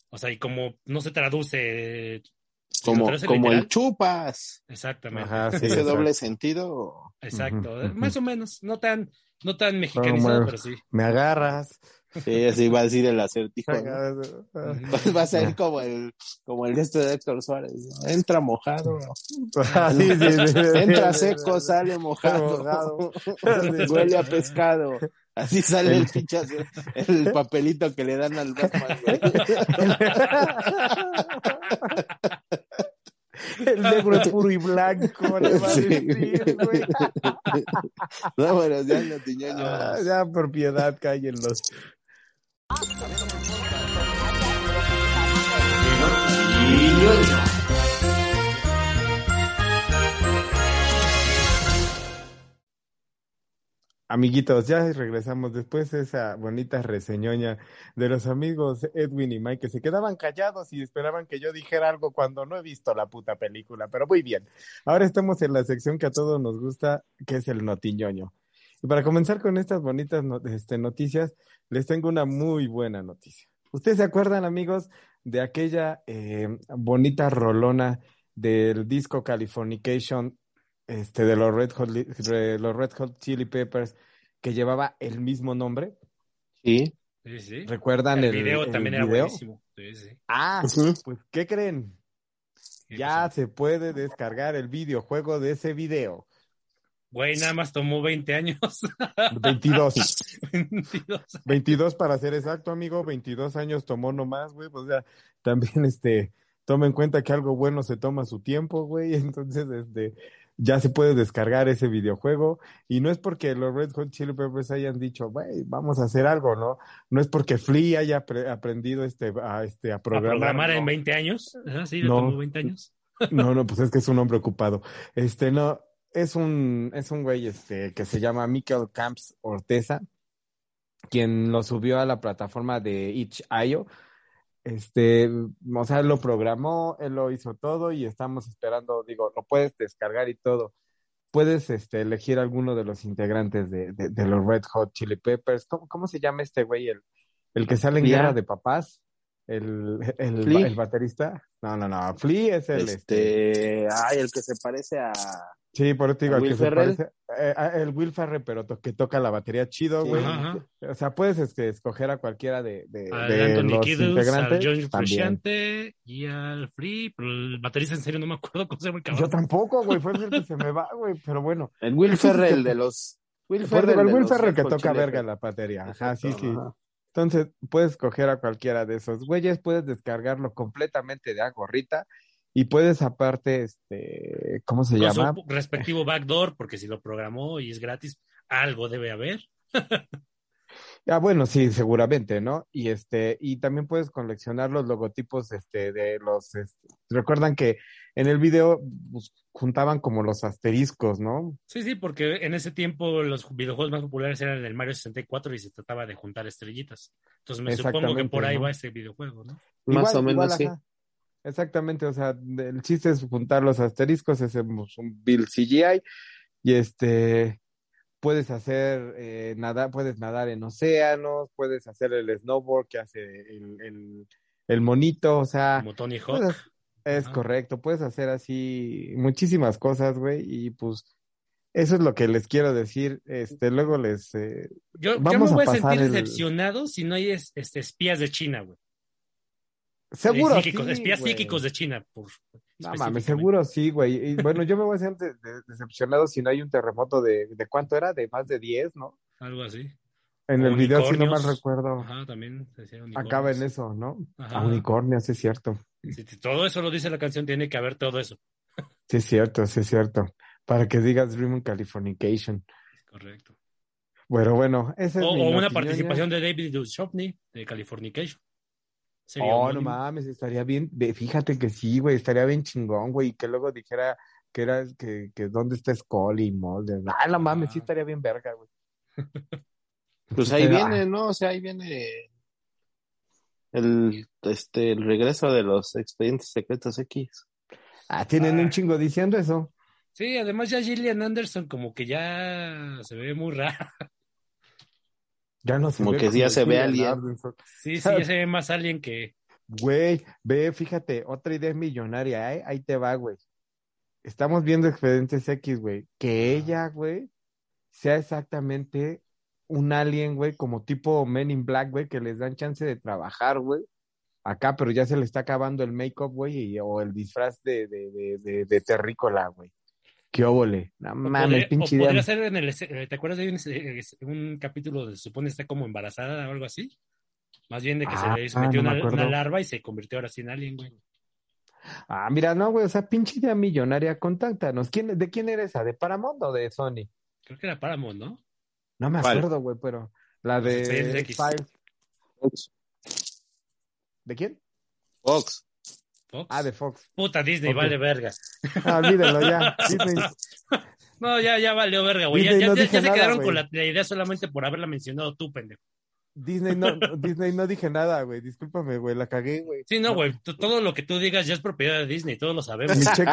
S1: O sea, y como no se traduce.
S3: Como, como el chupas.
S1: Exactamente.
S2: Ajá, sí,
S3: Ese
S2: exacto.
S3: doble sentido.
S1: Exacto. Más o menos. No tan, no tan mexicanizado, pero sí.
S2: Me agarras.
S3: Sí, así va a decir el acertijo. ¿no?
S1: Ujú.
S3: Va a ser como el, como el de este de Héctor Suárez. ¿no? Entra mojado.
S2: Ah, sí, sí, sí, sí.
S3: Entra seco, sale mojado.
S2: Mojado. <laughs>
S3: Huele a pescado. Así sale el así, el papelito que le dan al Batman, güey.
S2: El negro es puro y blanco, <laughs> le va a
S3: Sí.
S2: decir, güey.
S3: No, bueno, ya no tiñoño.
S2: Ah, ya, por piedad, cállenlos. Amiguitos, ya regresamos después de esa bonita reseñoña de los amigos Edwin y Mike que se quedaban callados y esperaban que yo dijera algo cuando no he visto la puta película, pero muy bien. Ahora estamos en la sección que a todos nos gusta, que es el notiñoño. Y para comenzar con estas bonitas no- este, noticias, les tengo una muy buena noticia. ¿Ustedes se acuerdan, amigos, de aquella eh, bonita rolona del disco Californication este, de los Red, Hot, de los Red Hot Chili Peppers que llevaba el mismo nombre?
S3: Sí.
S1: Sí, sí.
S2: ¿Recuerdan
S1: El
S2: el,
S1: video
S2: el
S1: también era
S2: video?
S1: buenísimo. Sí, sí.
S2: Ah, pues, ¿qué creen?
S1: ¿Qué
S2: Ya
S1: pasó?
S2: se puede descargar el videojuego de ese video.
S1: Güey, nada más tomó 20 años.
S2: 22.
S1: 22.
S2: 22 para ser exacto, amigo. 22 años tomó nomás, güey. Pues ya, también, este, toma en cuenta que algo bueno se toma su tiempo, güey. <laughs> Entonces, este, ya se puede descargar ese videojuego. Y no es porque los Red Hot Chili Peppers hayan dicho, güey, vamos a hacer algo, ¿no? No es porque Flea haya apre- aprendido este, a, este, a
S1: ¿A
S2: programar.
S1: programar en
S2: no.
S1: 20 años? Ajá, sí, le
S2: No.
S1: tomó 20 años.
S2: No, no, <laughs> pues es que es un hombre ocupado. Este, no, es un, es un güey este, que se llama Mikel Camps Orteza, quien lo subió a la plataforma de itch.io. Este, o sea, él lo programó, él lo hizo todo y estamos esperando, digo, lo puedes descargar y todo. Puedes este, elegir alguno de los integrantes de, de, de los Red Hot Chili Peppers. ¿Cómo, cómo se llama este güey? El, el que sale en. Guerra de Papás. El, el, el baterista. No, no, no. Flea es el. este,
S3: Este, ay, el que se parece a
S2: Sí, por eso te digo,
S3: ¿A
S2: el
S3: Will
S2: que se
S3: Ferrell?
S2: parece- eh, a- el Will Ferrell, pero to- que toca la batería chido, güey. O sea, puedes este, escoger a cualquiera de, de,
S1: Al
S2: de
S1: Anthony
S2: los
S1: Kiddles, al
S2: integrantes.
S1: John. Frusciante y al Free, pero el baterista en serio no me acuerdo cómo se llama el cabrón.
S2: Yo tampoco, güey, fue el que se me va, güey, pero bueno.
S3: el Will Ferrell
S2: se-
S3: de los Will Ferrell
S2: el Will Ferrell que toca
S3: Chili
S2: verga la batería. Ajá, sí,
S3: Exacto,
S2: sí.
S3: ajá.
S2: Entonces, puedes escoger a cualquiera de esos güeyes, puedes descargarlo completamente de a gorrita y puedes aparte, este, ¿cómo se
S1: Con
S2: llama?
S1: su respectivo backdoor, porque si lo programó y es gratis, algo debe haber. <laughs>
S2: Ah, bueno, sí, seguramente, ¿no? Y este, y también puedes coleccionar los logotipos, este, de los, este, recuerdan que en el video pues, juntaban como los asteriscos, ¿no?
S1: Sí, sí, porque en ese tiempo los videojuegos más populares eran el Mario 64 y se trataba de juntar estrellitas. Entonces me supongo que por ahí
S2: ¿no?
S1: va este videojuego, ¿no?
S3: Más o menos,
S2: igual,
S3: sí.
S2: ajá. Exactamente, o sea, el chiste es juntar los asteriscos, hacemos un build CGI y este, puedes hacer, eh, nadar, puedes nadar en océanos, puedes hacer el snowboard que hace el, el, el monito, o sea,
S1: Como Tony Hawk.
S2: puedes- es correcto, puedes hacer así muchísimas cosas, güey, y pues eso es lo que les quiero decir, este, luego les, eh,
S1: Yo, yo
S2: vamos
S1: me
S2: a
S1: voy a, sentir
S2: el-
S1: decepcionado si no hay es- este, espías de China, güey.
S2: Seguro
S1: psíquicos,
S2: sí,
S1: espías
S2: güey.
S1: psíquicos de China, por
S2: No mames, seguro sí, güey. Y bueno, yo me voy a de- de- decepcionado si no hay un terremoto de, ¿de cuánto era? De más de 10, ¿no?
S1: Algo así.
S2: En el video, si no mal
S1: Unicornios.
S2: recuerdo,
S1: Ajá, también
S2: acaba en
S1: unicornios.
S2: eso, ¿no?
S1: Ajá.
S2: A unicornio, sí es cierto.
S1: Si todo eso lo dice la canción, tiene que haber todo eso.
S2: Sí es cierto, sí es cierto. Para que digas Dream on Californication.
S1: Correcto.
S2: Bueno, bueno, esa es
S1: O,
S2: mi
S1: o una participación de David Duchovny de Californication. Sería
S2: Oh, no mames, estaría bien. Fíjate que sí, güey, estaría bien chingón, güey. Y que luego dijera que era, que, que dónde está Scully y Mulder. Ah, no mames, sí
S1: Ah.
S2: estaría bien verga, güey. <laughs>
S3: Pues ahí viene, ¿no? O sea, ahí viene el, este, el regreso de los expedientes secretos X.
S2: Ah, tienen
S1: Ah.
S2: un chingo diciendo eso.
S1: Sí, además ya Gillian Anderson como que ya se ve muy rara.
S2: Ya no se
S3: Como
S2: ve
S3: que ya se ve.
S2: Anderson.
S1: Sí, sí, ya se ve <laughs> más alguien que...
S2: Güey, ve, fíjate, otra idea millonaria, ¿eh? Ahí te va, güey. Estamos viendo Expedientes X, güey. Que ella, güey, sea exactamente un alien, güey, como tipo Men in Black, güey, que les dan chance de trabajar, güey. Acá, pero ya se le está acabando el make-up, güey, y- o el disfraz de, de, de, de, de terrícola, güey. Qué óvole. No
S1: o
S2: mames,
S1: podría,
S2: pinche
S1: o podría ser en el... ¿Te acuerdas de un, un capítulo donde se supone está como embarazada o algo así? Más bien de que
S2: Ah,
S1: se le metió
S2: no
S1: una, una larva y se convirtió ahora sí en alguien, güey.
S2: Ah, mira, no, güey, o sea, pinche idea millonaria, contáctanos. ¿Quién, ¿De quién era esa? ¿De Paramount o de Sony?
S1: Creo que era Paramount, ¿no?
S2: No me
S3: ¿Cuál?
S2: acuerdo, güey, pero la
S1: Expedientes
S2: de.
S3: Fox.
S2: ¿De quién?
S3: Fox.
S1: Fox.
S2: Ah, de Fox.
S1: Puta Disney, vale verga. <laughs>
S2: Ah, olvídalo ya. Disney. <laughs>
S1: No, ya, ya valió verga, güey. Ya,
S2: Disney
S1: ya-
S2: no
S1: ya- ya se
S2: nada,
S1: quedaron con la, la idea solamente por haberla mencionado tú, pendejo.
S2: Disney no, <laughs> Disney no dije nada, güey. Discúlpame, güey, la cagué, güey.
S1: Sí, no, güey. Todo lo que tú digas ya es propiedad de Disney, todos lo sabemos.
S2: Mi cheque.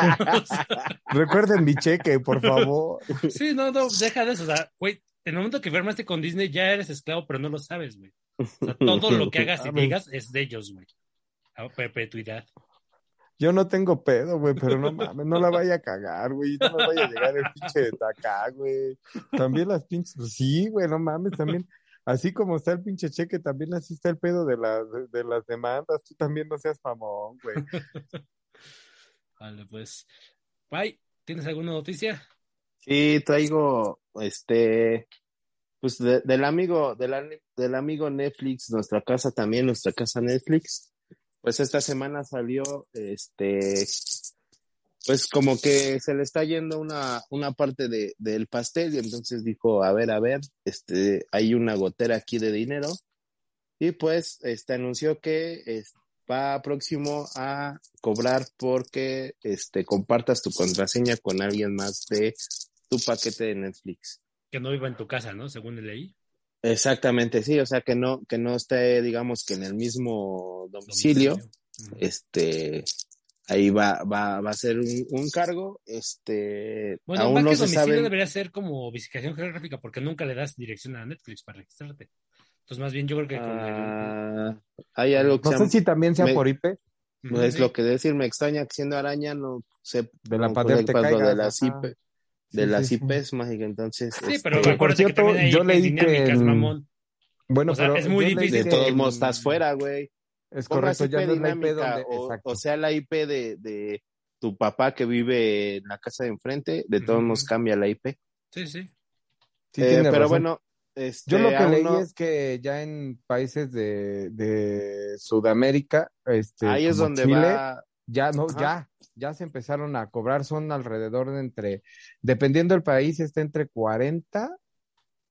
S2: Recuerden mi cheque, por favor.
S1: sí, no, no, deja de eso. O sea, güey, en el momento que firmaste con Disney ya eres esclavo, pero no lo sabes, güey. O sea, todo lo que hagas y digas es de ellos, güey. A perpetuidad.
S2: Yo no tengo pedo, güey, pero no mames, no la vaya a cagar, güey. No me vaya a llegar el pinche de acá, güey. También las pinches, pues sí, güey, no mames, también. Así como está el pinche cheque, también así está el pedo de, la, de, de las demandas. Tú también no seas mamón, güey. <laughs>
S1: Vale, pues. Bye. ¿Tienes alguna noticia?
S3: Sí, traigo, este, pues de- del amigo, del, del amigo Netflix, nuestra casa también, nuestra casa Netflix. Pues esta semana salió, este, pues como que se le está yendo una, una parte de, del pastel y entonces dijo, a ver, a ver, este, hay una gotera aquí de dinero. Y pues, este, anunció que va próximo a cobrar porque, este, compartas tu contraseña con alguien más de tu paquete de Netflix.
S1: Que no viva en tu casa, ¿no? Según leí.
S3: Exactamente, sí, o sea que no, que no esté, digamos, que en el mismo domicilio, este, ahí va, va, va a ser un, un cargo, este,
S1: Bueno,
S3: aún
S1: más
S3: no
S1: que
S3: se
S1: domicilio
S3: sabe.
S1: debería ser como ubicación geográfica, porque nunca le das dirección a Netflix para registrarte. Entonces, más bien yo creo que con el...
S3: Ah, hay algo que
S2: No
S3: se
S2: sé si también sea
S3: me-
S2: por IP,
S1: Ujú,
S3: es
S1: sí.
S3: lo que decir, me extraña que siendo araña no sé
S2: de la
S3: no,
S2: te caigas,
S3: de las
S2: ajá.
S3: IP, de
S2: Sí,
S3: las
S2: sí, sí.
S3: IPs mágica, entonces,
S1: Sí,
S3: este,
S1: pero
S2: Que, por
S1: que
S2: cierto,
S1: hay
S2: yo leí que
S1: dinámicas,
S2: en-
S1: mamón.
S2: Bueno,
S1: O sea,
S2: pero
S1: es muy difícil
S3: de
S2: que
S3: todos
S2: en-
S3: modos estás fuera, güey.
S2: Es correcto, ya no es la IP donde,
S3: o, sea la IP de, de tu papá que vive en la casa de enfrente, de todos modos cambia la IP.
S1: Sí, sí.
S2: Sí,
S3: Eh, pero
S2: razón.
S3: bueno, este,
S2: Yo lo que leí
S3: no-
S2: es que ya en países de, de Sudamérica, este,
S3: ahí es donde
S2: Chile,
S3: va,
S2: ya no,
S3: Ajá.
S2: ya, ya se empezaron a cobrar, son alrededor de entre, dependiendo del país, está entre 40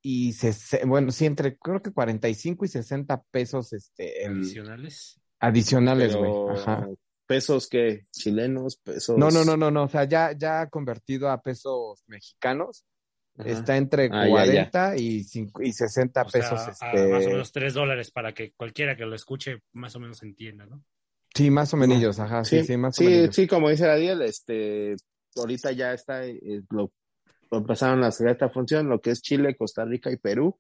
S2: y 60, bueno, sí, entre, creo que 45 y 60 pesos, este, el-
S1: Adicionales.
S2: adicionales, güey, ajá.
S3: pesos que chilenos, pesos.
S2: No, no, no, no, no, o sea, ya, ya convertido a pesos mexicanos,
S3: Ajá.
S2: está entre
S3: Ah, ya, ya.
S2: 40 y, cinco- y 60
S1: O sea,
S2: pesos,
S1: a
S2: este,
S1: más o menos 3 dólares para que cualquiera que lo escuche más o menos entienda, ¿no?
S2: Sí, más o menos, ajá, sí,
S3: Sí,
S2: sí, más o
S3: sí,
S2: menos.
S3: sí, como dice Ariel, este, ahorita ya está, eh, lo, lo empezaron a hacer esta función, lo que es Chile, Costa Rica y Perú,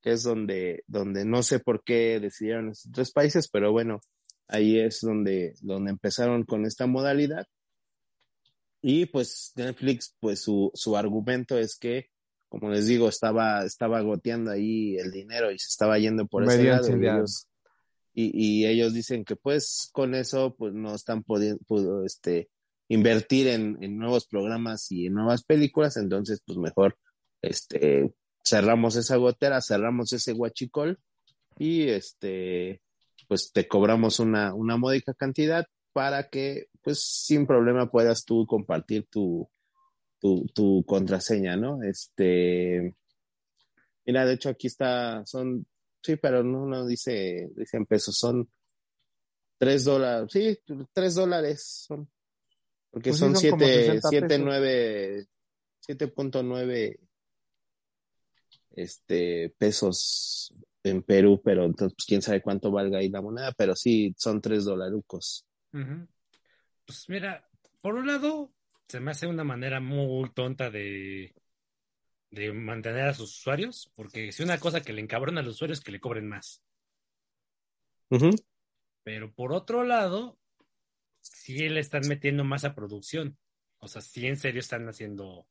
S3: que es donde, donde no sé por qué decidieron estos tres países, pero bueno, ahí es donde, donde empezaron con esta modalidad. Y pues Netflix, pues su, su argumento es que, como les digo, estaba, estaba goteando ahí el dinero y se estaba yendo por ese
S2: Medio
S3: lado. Y y, ellos dicen que pues con eso pues no están pudiendo este, invertir en, en nuevos programas y en nuevas películas, entonces pues mejor este, cerramos esa gotera, cerramos ese guachicol y este pues te cobramos una, una módica cantidad para que pues sin problema puedas tú compartir tu, tu, tu contraseña, ¿no? Este, mira, de hecho aquí está, son, sí, pero no, no dice, dice en pesos, son tres dólares, sí, tres dólares son, porque
S2: Pues sí,
S3: son siete,
S2: 60
S3: siete,
S2: pesos.
S3: nueve, siete punto nueve, este, pesos en Perú, pero entonces pues, quién sabe cuánto valga ahí la moneda, pero sí, son tres dolarucos.
S1: Pues mira, por un lado, se me hace una manera muy tonta de, de mantener a sus usuarios, porque si una cosa que le encabrona al usuario es que le cobren más. Pero por otro lado, sí le están metiendo más a producción. O sea, sí en serio están haciendo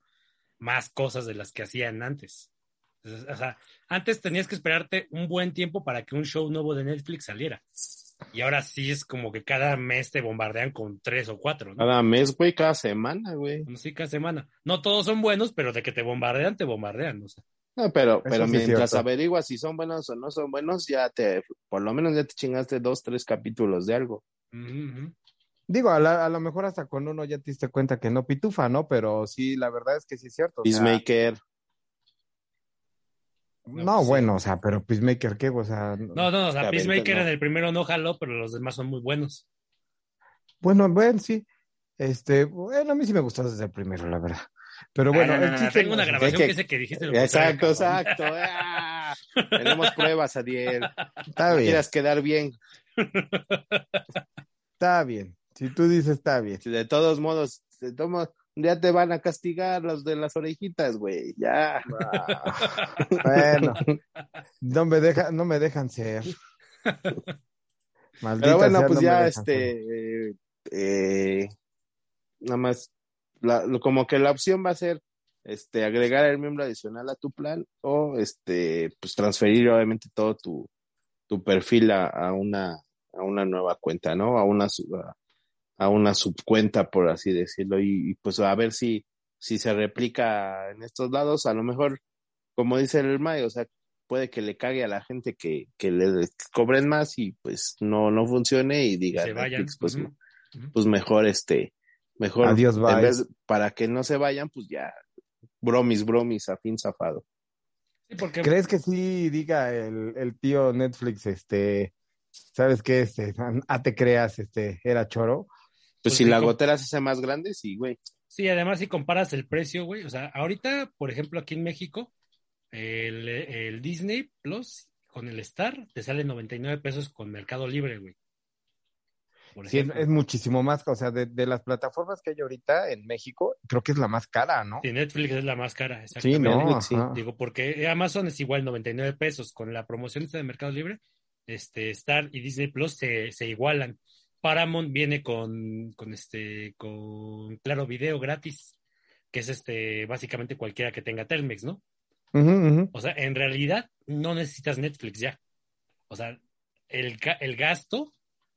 S1: más cosas de las que hacían antes. O sea, antes tenías que esperarte un buen tiempo para que un show nuevo de Netflix saliera. Y ahora sí es como que cada mes te bombardean con tres o cuatro, ¿no?
S3: Cada mes, güey, cada semana, güey.
S1: Sí, cada semana. No todos son buenos, pero de que te bombardean, te bombardean. O sea.
S3: No, pero, pero
S2: sí
S3: mientras averiguas si son buenos o no son buenos, ya te, por lo menos ya te chingaste dos, tres capítulos de algo.
S2: Digo, a, la- a lo mejor hasta con uno ya te diste cuenta que no pitufa, ¿no? Pero sí, la verdad es que sí es cierto. o sea,
S3: Peacemaker,
S1: No,
S2: no,
S1: pues sí.
S2: bueno, o sea, pero Peacemaker, ¿qué? O sea, no-
S1: No, no, o sea, Peacemaker
S3: no.
S1: en el primero no jaló, pero los demás son muy buenos.
S2: bueno, bueno, sí. Este, bueno, a mí sí me gustó desde el primero, la verdad. Pero bueno,
S1: Ah, no, no,
S2: el
S1: no,
S2: chiste
S1: tengo una grabación
S3: que-
S1: que dice que dijiste lo
S3: exacto, exacto. <laughs> ¡Ah! Tenemos pruebas, Adiel.
S2: Está bien,
S3: quieras quedar bien. <laughs>
S2: está bien. Si tú dices, está bien.
S3: Si De todos modos, de todos modos, ya te van a castigar los de las orejitas, güey. Ya. <laughs>
S2: Bueno, no me deja, no me dejan ser. Maldita
S3: Pero bueno,
S2: sea,
S3: pues
S2: no
S3: ya este, eh, eh, nada más, la- como que la opción va a ser, este, agregar el miembro adicional a tu plan o, este, pues transferir obviamente todo tu, tu perfil a, a una, a una nueva cuenta, ¿no? A una, a, a una subcuenta, por así decirlo, y, y, pues a ver si, si se replica en estos lados, a lo mejor, como dice el May, o sea, puede que le cague a la gente que, que le cobren más y pues no, no funcione y diga
S1: se vayan.
S3: Netflix, pues, pues mejor este, mejor
S2: Adiós,
S3: en
S2: bye.
S3: vez- para que no se vayan, pues ya, bromis, bromis, a fin zafado.
S1: Sí, porque
S2: ¿Crees que sí diga el, el tío Netflix, este, ¿sabes qué? Este, ah, te creas, este, era choro.
S3: Pues,
S1: Pues
S3: si
S1: sí,
S3: la
S1: como-
S3: gotera se hace más grande, sí, güey.
S1: Sí, además si comparas el precio, güey, o sea, ahorita, por ejemplo, aquí en México, el, el Disney Plus con el Star te sale 99 pesos con Mercado Libre, güey. Por
S2: Sí, es,
S1: ejemplo.
S2: es muchísimo más, o sea, de, de las plataformas que hay ahorita en México, creo que es la más cara, ¿no?
S1: Sí, Netflix es la más cara,
S2: Sí,
S1: exactamente.
S2: no,
S3: Netflix, sí.
S1: Digo, porque Amazon es igual 99 pesos. Con la promoción esta de Mercado Libre, este, Star y Disney Plus se, se igualan. Paramount viene con, con este, con Claro Video gratis, que es este, básicamente cualquiera que tenga Telmex, ¿no? O sea, en realidad no necesitas Netflix ya. O sea, el, el gasto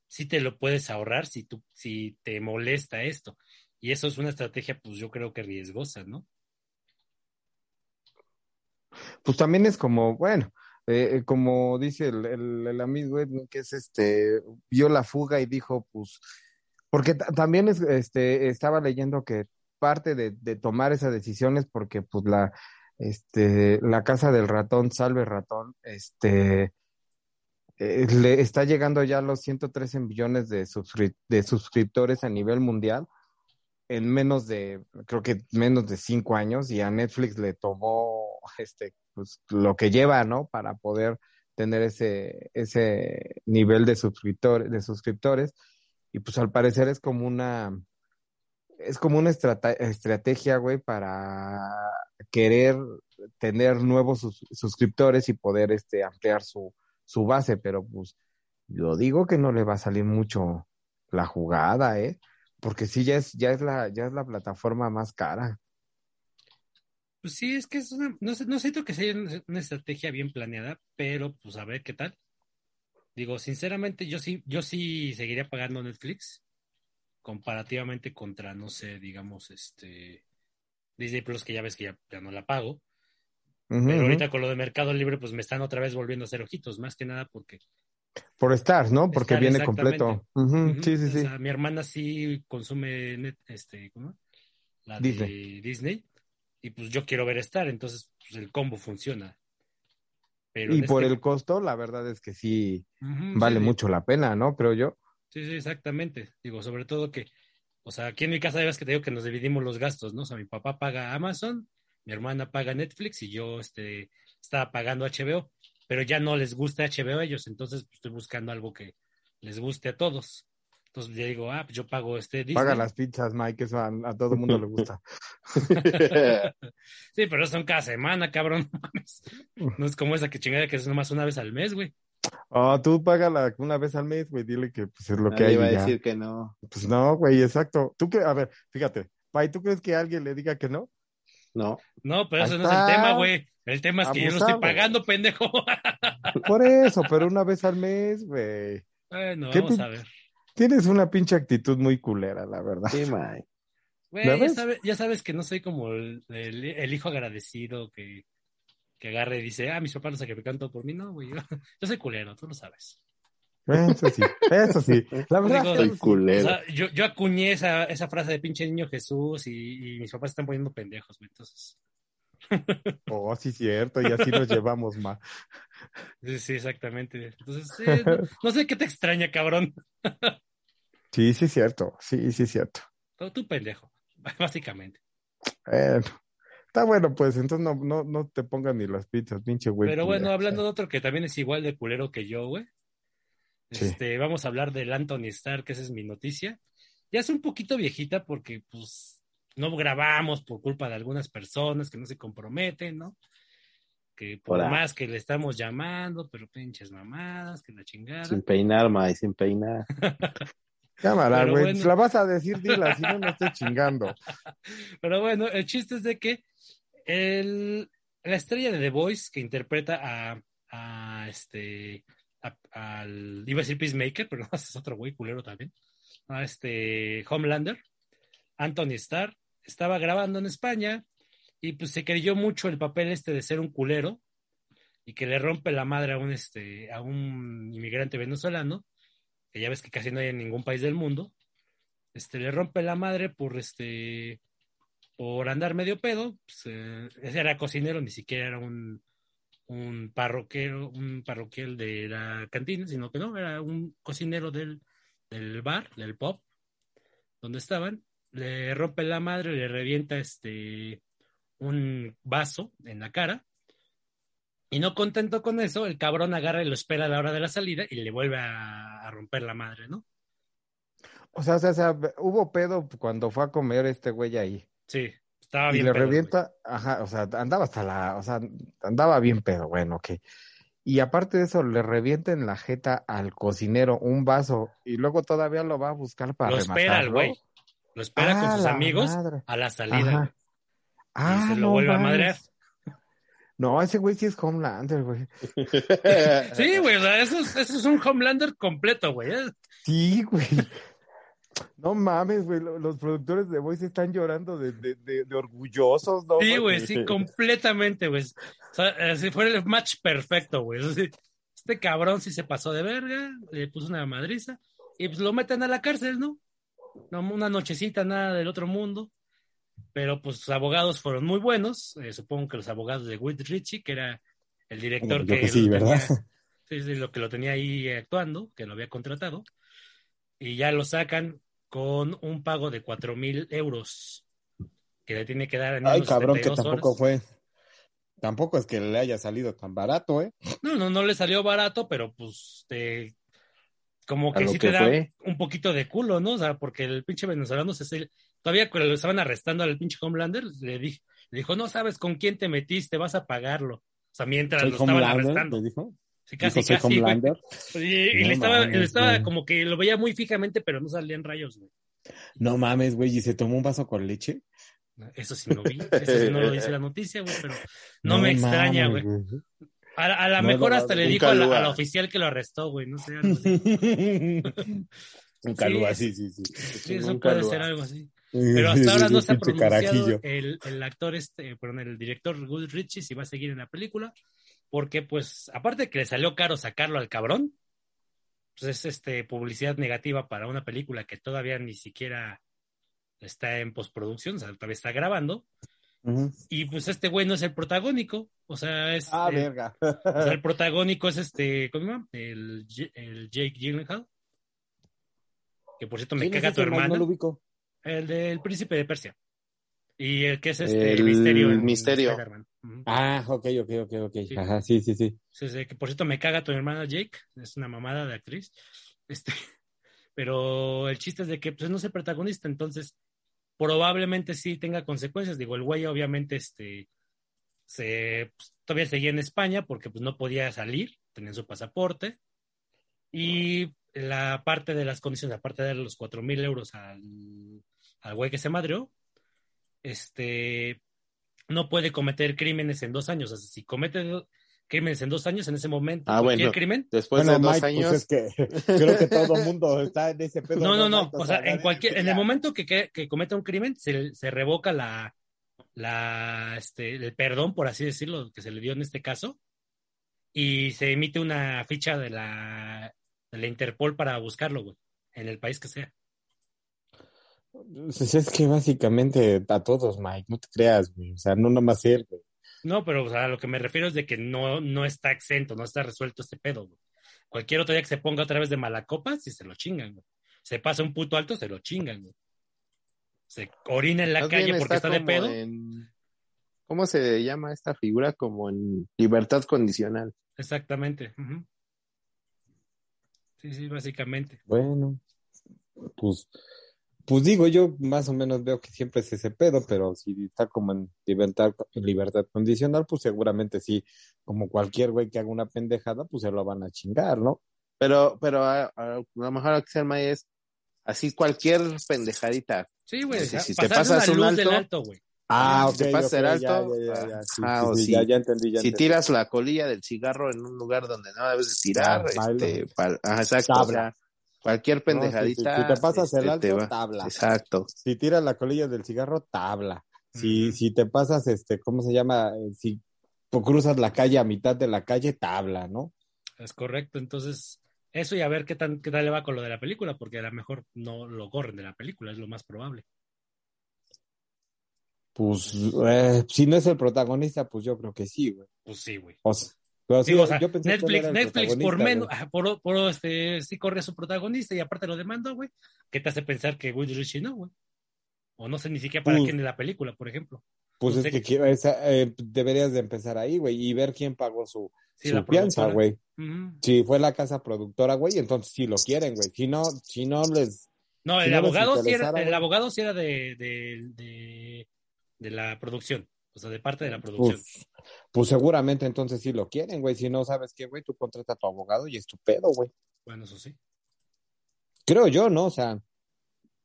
S1: sí te lo puedes ahorrar si tú, si te molesta esto. Y eso es una estrategia, pues yo creo que riesgosa, ¿no?
S2: Pues también es como, bueno, eh, eh, como dice el, el- el amigo Edwin, que es este, vio la fuga y dijo, pues, porque ta- también es, este, estaba leyendo que parte de, tomar esa decisión es porque, pues, la, este, la casa del ratón, Salve Ratón, este, eh, le está llegando ya a los 113 millones de, suscri- de suscriptores a nivel mundial en menos de, creo que menos de cinco años y a Netflix le tomó este, pues, lo que lleva, ¿no? Para poder tener ese, ese nivel de suscriptores, de suscriptores. Y pues al parecer es como una, es como una estrategia, güey, para querer tener nuevos sus- suscriptores y poder este, ampliar su, su base, pero pues yo digo que no le va a salir mucho la jugada, ¿eh? Porque sí, ya es, ya es la, ya es la plataforma más cara.
S1: Pues sí, es que es una, no sé, no siento que sea una, estrategia bien planeada, pero pues a ver qué tal. Digo, sinceramente, yo sí, yo sí seguiría pagando Netflix comparativamente contra, no sé, digamos, este Disney Plus, que ya ves que ya, ya no la pago.
S2: Ujú,
S1: Pero
S2: ujú.
S1: ahorita con lo de Mercado Libre, pues me están otra vez volviendo a hacer ojitos, más que nada porque
S2: Por Stars, ¿no? Porque
S1: Star,
S2: viene completo. Ujú,
S1: Ujú,
S2: Mm, Sí, sí,
S1: o
S2: sí.
S1: sea, mi hermana sí consume net, este, ¿cómo? La
S2: Disney.
S1: de Disney. Y pues yo quiero ver Star, entonces pues, el combo funciona. Pero
S2: Y por
S1: este-
S2: el costo, la verdad es que sí vale
S1: sí, sí.
S2: mucho la pena, ¿no? Creo yo.
S1: Sí, sí, exactamente. Digo, sobre todo que, o sea, aquí en mi casa ya ves que te digo que nos dividimos los gastos, ¿no? O sea, mi papá paga Amazon, mi hermana paga Netflix y yo, este, estaba pagando HBO, pero ya no les gusta HBO a ellos, entonces pues, estoy buscando algo que les guste a todos. Entonces ya digo, ah, pues yo pago este Disney.
S2: Paga las pizzas, Mike, eso a, a todo el mundo le gusta. <laughs>
S1: Sí, pero son cada semana, cabrón. no es como esa que chingada que es nomás una vez al mes, güey.
S2: Oh, tú págala una vez al mes, güey, dile que pues, es lo que hay
S3: iba a
S2: ya.
S3: decir que no.
S2: Pues no, güey, exacto. ¿Tú qué? A ver, fíjate, Pai, ¿tú crees que alguien le diga que no?
S3: No.
S1: No, pero
S2: Ahí
S1: eso no es el tema, güey. El tema es que yo no estoy pagando, pendejo.
S2: Por eso, pero una vez al mes, güey. <laughs>
S1: bueno,
S2: ¿Qué
S1: vamos a ver.
S2: Tienes una pinche actitud muy culera, la verdad.
S3: Sí, Mike.
S1: Güey,
S2: ¿Ya
S1: sabe- sabes que no soy como el, el- el hijo agradecido que, que agarre y dice, ah, mis papás lo sacrifican todo por mí. No, güey, yo, <laughs> yo soy culero, tú lo sabes.
S2: Eso sí, eso sí. La verdad,
S1: Digo,
S3: Soy.
S1: O
S3: culero.
S1: sea, yo, yo acuñé esa, esa frase de pinche niño Jesús y, y mis papás están poniendo pendejos, güey. Entonces, <laughs>
S2: Oh, sí, cierto, y así nos llevamos más.
S1: sí, sí, exactamente. Entonces, sí, no, no sé qué te extraña, cabrón. <laughs>
S2: Sí, sí, cierto. Sí, sí, cierto.
S1: Tú, tú pendejo, <laughs> básicamente.
S2: Bueno, está bueno, pues entonces no, no, no te pongan ni las pizzas, pinche güey.
S1: Pero bueno,
S2: culero.
S1: hablando de otro que también es igual de culero que yo, güey.
S2: Sí.
S1: Este, vamos a hablar del Anthony Starr, que esa es mi noticia. Ya es un poquito viejita porque, pues, no grabamos por culpa de algunas personas que no se comprometen, ¿no? Que por
S3: Hola.
S1: más que le estamos llamando, pero pinches mamadas, que la chingada.
S3: Sin peinar, Mike, sin peinar. <laughs>
S2: Cámara, güey.
S1: bueno.
S2: La vas a decir, dila, si no, no estoy <laughs> chingando.
S1: Pero bueno, el chiste es de que el, la estrella de The Voice que interpreta a, a este a- al iba a decir Peacemaker, pero <laughs> no, es otro güey culero también. A este Homelander, Anthony Starr, estaba grabando en España y pues se creyó mucho el papel este de ser un culero y que le rompe la madre a un este a un inmigrante venezolano, que ya ves que casi no hay en ningún país del mundo. Este le rompe la madre por este por andar medio pedo, pues, eh, ese era cocinero, ni siquiera era un, un parroquero, un parroquial de la cantina, sino que no, era un cocinero del, del bar, del pub, donde estaban. le rompe la madre, le revienta este un vaso en la cara. Y no contento con eso, el cabrón agarra y lo espera a la hora de la salida y le vuelve a, a romper la madre, ¿no?
S2: O sea, o sea, o sea, hubo pedo cuando fue a comer este güey ahí.
S1: Sí, estaba
S2: Y
S1: bien.
S2: le
S1: pedo, güey.
S2: revienta, ajá, o sea, andaba hasta la, o sea, andaba bien pedo, bueno, ok. Y aparte de eso, le revienta en la jeta al cocinero un vaso y luego todavía lo va a buscar para
S1: Lo espera el güey. Lo espera
S2: Ah,
S1: con sus amigos
S2: madre.
S1: a la salida.
S2: Ah,
S1: se lo
S2: no
S1: vuelve a madrear.
S2: No, ese güey sí es Homelander, güey. <laughs>
S1: Sí, güey, o sea, eso es, eso es un Homelander completo, güey. ¿eh?
S2: Sí, güey. No mames, güey. lo- Los productores de Voice están llorando de, de, de, de orgullosos, ¿no?
S1: Sí, güey, sí, completamente, güey. O sea, eh, si fuera el match perfecto, güey. O sea, sí, este cabrón sí se pasó de verga, le puso una madriza y pues lo meten a la cárcel, ¿no? No, una nochecita, nada del otro mundo. Pero pues sus abogados fueron muy buenos. eh, supongo que los abogados de Whit Ritchie, que era el director que,
S2: que sí,
S1: lo
S2: ¿verdad?
S1: tenía- <laughs> sí, sí, lo que lo tenía ahí actuando, que lo había contratado. Y ya lo sacan con un pago de cuatro mil euros que le tiene que dar en
S2: Ay, cabrón, que
S1: 72
S2: tampoco
S1: horas.
S2: fue. Tampoco es que le haya salido tan barato, ¿eh?
S1: No, no, no le salió barato, pero pues te- como que sí
S3: que
S1: te da un poquito de culo, ¿no? O sea, porque el pinche venezolano se todavía cuando lo estaban arrestando al pinche Homelander, le, di- le dijo, no sabes con quién te metiste, vas a pagarlo. O sea, mientras
S2: Soy
S1: lo estaban
S2: Homelander,
S1: arrestando.
S2: le dijo.
S1: Sí, casi,
S2: Dijo, soy
S1: casi, güey.
S2: Homelander. <laughs>
S1: Y, y
S2: No
S1: le estaba,
S2: mames,
S1: le estaba como que lo veía muy fijamente, pero no salían rayos, güey.
S2: No mames, güey, y se tomó un vaso con leche.
S1: Eso sí no vi, eso sí no lo dice la noticia, güey, pero no, me
S2: mames,
S1: extraña, güey. A, a la
S2: No,
S1: mejor
S2: no,
S1: hasta le dijo a la,
S3: calúa.
S1: a la oficial que lo arrestó, güey, no sé, algo así. <laughs>
S2: un calúa,
S1: Sí,
S2: sí, sí, sí.
S1: Sí, eso puede ser algo así. Pero hasta ahora no se ha pronunciado el, el actor, este, perdón, el director Good Ritchie si va a seguir en la película, porque pues, aparte de que le salió caro sacarlo al cabrón, pues es este, publicidad negativa para una película que todavía ni siquiera está en postproducción, o sea, todavía está grabando, y pues este güey no es el protagónico, o sea, es...
S2: Ah,
S1: eh,
S2: verga.
S1: o sea, el <laughs> protagónico es este, ¿cómo se llama? El, el Jake Gyllenhaal, que por cierto me
S2: ¿Quién es
S1: caga tu hermana.
S2: No lo ubico.
S1: El del príncipe de Persia. Y el que es este
S3: El
S1: misterio. en
S3: Misterio.
S2: Ah, ok, ok, ok, ok.
S1: Sí.
S2: Ajá, sí, sí, sí.
S1: Sí, sí, que por cierto me caga tu hermana Jake. Es una mamada de actriz. Este, <laughs> pero el chiste es de que pues, no es el protagonista, entonces probablemente sí tenga consecuencias. Digo, el güey obviamente este, se, pues, todavía seguía en España porque pues, no podía salir, tenía su pasaporte. Y la parte de las condiciones, aparte de darle los cuatro mil euros al, al güey que se madreó, este, no puede cometer crímenes en dos años. O sea, si comete crímenes en dos años, en ese momento,
S3: Ah,
S1: cualquier
S3: bueno.
S1: crimen,
S3: Después
S2: bueno,
S3: de dos
S2: Mike,
S3: años.
S2: pues es que <laughs> creo que todo el mundo está en ese pedo.
S1: No, no, no.
S2: Mike?
S1: O sea, en cualquier, en el momento que, que, que cometa un crimen, se, se revoca la, la, este, el perdón, por así decirlo, que se le dio en este caso, y se emite una ficha de la, de la Interpol para buscarlo, güey, en el país que sea.
S2: Pues es que básicamente a todos, Mike, no te creas, güey. O sea, no nomás él, güey.
S1: No, pero o sea, a lo que me refiero es de que no, no está exento, no está resuelto este pedo, güey. Cualquier otro día que se ponga otra vez de mala copa, si se lo chingan, güey. Se pasa un puto alto, se lo chingan, güey. Se orina en la
S3: más
S1: calle porque está de
S3: como
S1: pedo.
S3: en- ¿Cómo se llama esta figura? Como en libertad condicional.
S1: Exactamente. Sí, sí, básicamente.
S2: Bueno, pues, pues digo, yo más o menos veo que siempre es ese pedo, pero si está como en libertad, en libertad condicional, pues seguramente sí, como cualquier güey que haga una pendejada, pues se lo van a chingar, ¿no?
S3: Pero, pero a, a lo mejor lo que se llama es así cualquier pendejadita.
S1: Sí, güey.
S3: Si te pasas un alto,
S1: alto, güey.
S2: Ah,
S3: Si te
S2: ok,
S3: pasas
S2: ok,
S3: el alto,
S2: ya, ya, ya, sí,
S3: ah,
S2: sí,
S3: o
S2: sí,
S3: si-
S2: ya, ya entendí, ya
S3: Si
S2: entendí.
S3: tiras la colilla del cigarro en un lugar donde no debes de tirar,
S2: Ah,
S3: este, pa- ajá, exacto, o sea, cualquier
S2: No,
S3: pendejadita.
S2: Si te pasas el alto,
S3: va-
S2: tabla.
S3: Exacto.
S2: Si tiras la colilla del cigarro, tabla. Si, si te pasas, este, ¿cómo se llama? Si cruzas la calle a mitad de la calle, tabla, ¿no?
S1: Es correcto. Entonces, eso y a ver qué, tan, qué tal le va con lo de la película, porque a lo mejor no lo corren de la película, es lo más probable.
S2: Pues, eh, si no es el protagonista, pues yo creo que sí, güey.
S1: Pues sí, güey.
S2: O sea, pero sí,
S1: Digo, o sea,
S2: yo pensé que él
S1: Netflix, Netflix por menos, por, por este, sí corre a su protagonista y aparte lo demandó, güey. ¿Qué te hace pensar que Will Ritchie no, güey? O no sé ni siquiera para
S2: Pues-
S1: quién de la película, por ejemplo.
S2: Pues es que
S1: qué-
S2: quiero- esa, eh, deberías de empezar ahí, güey, y ver quién pagó su,
S1: Sí,
S2: su fianza, güey.
S1: Ujú.
S2: Si fue la casa productora, güey, entonces sí lo quieren, güey. Si no, si no les...
S1: No,
S2: Si
S1: el
S2: no
S1: abogado sí era, el abogado sí era de, de, de, de la producción. O sea, de parte de la producción.
S2: Pues, pues seguramente entonces sí lo quieren, güey. Si no sabes qué, güey, tú contrata a tu abogado y es tu pedo, güey.
S1: Bueno, eso sí.
S2: Creo yo, ¿no? O sea,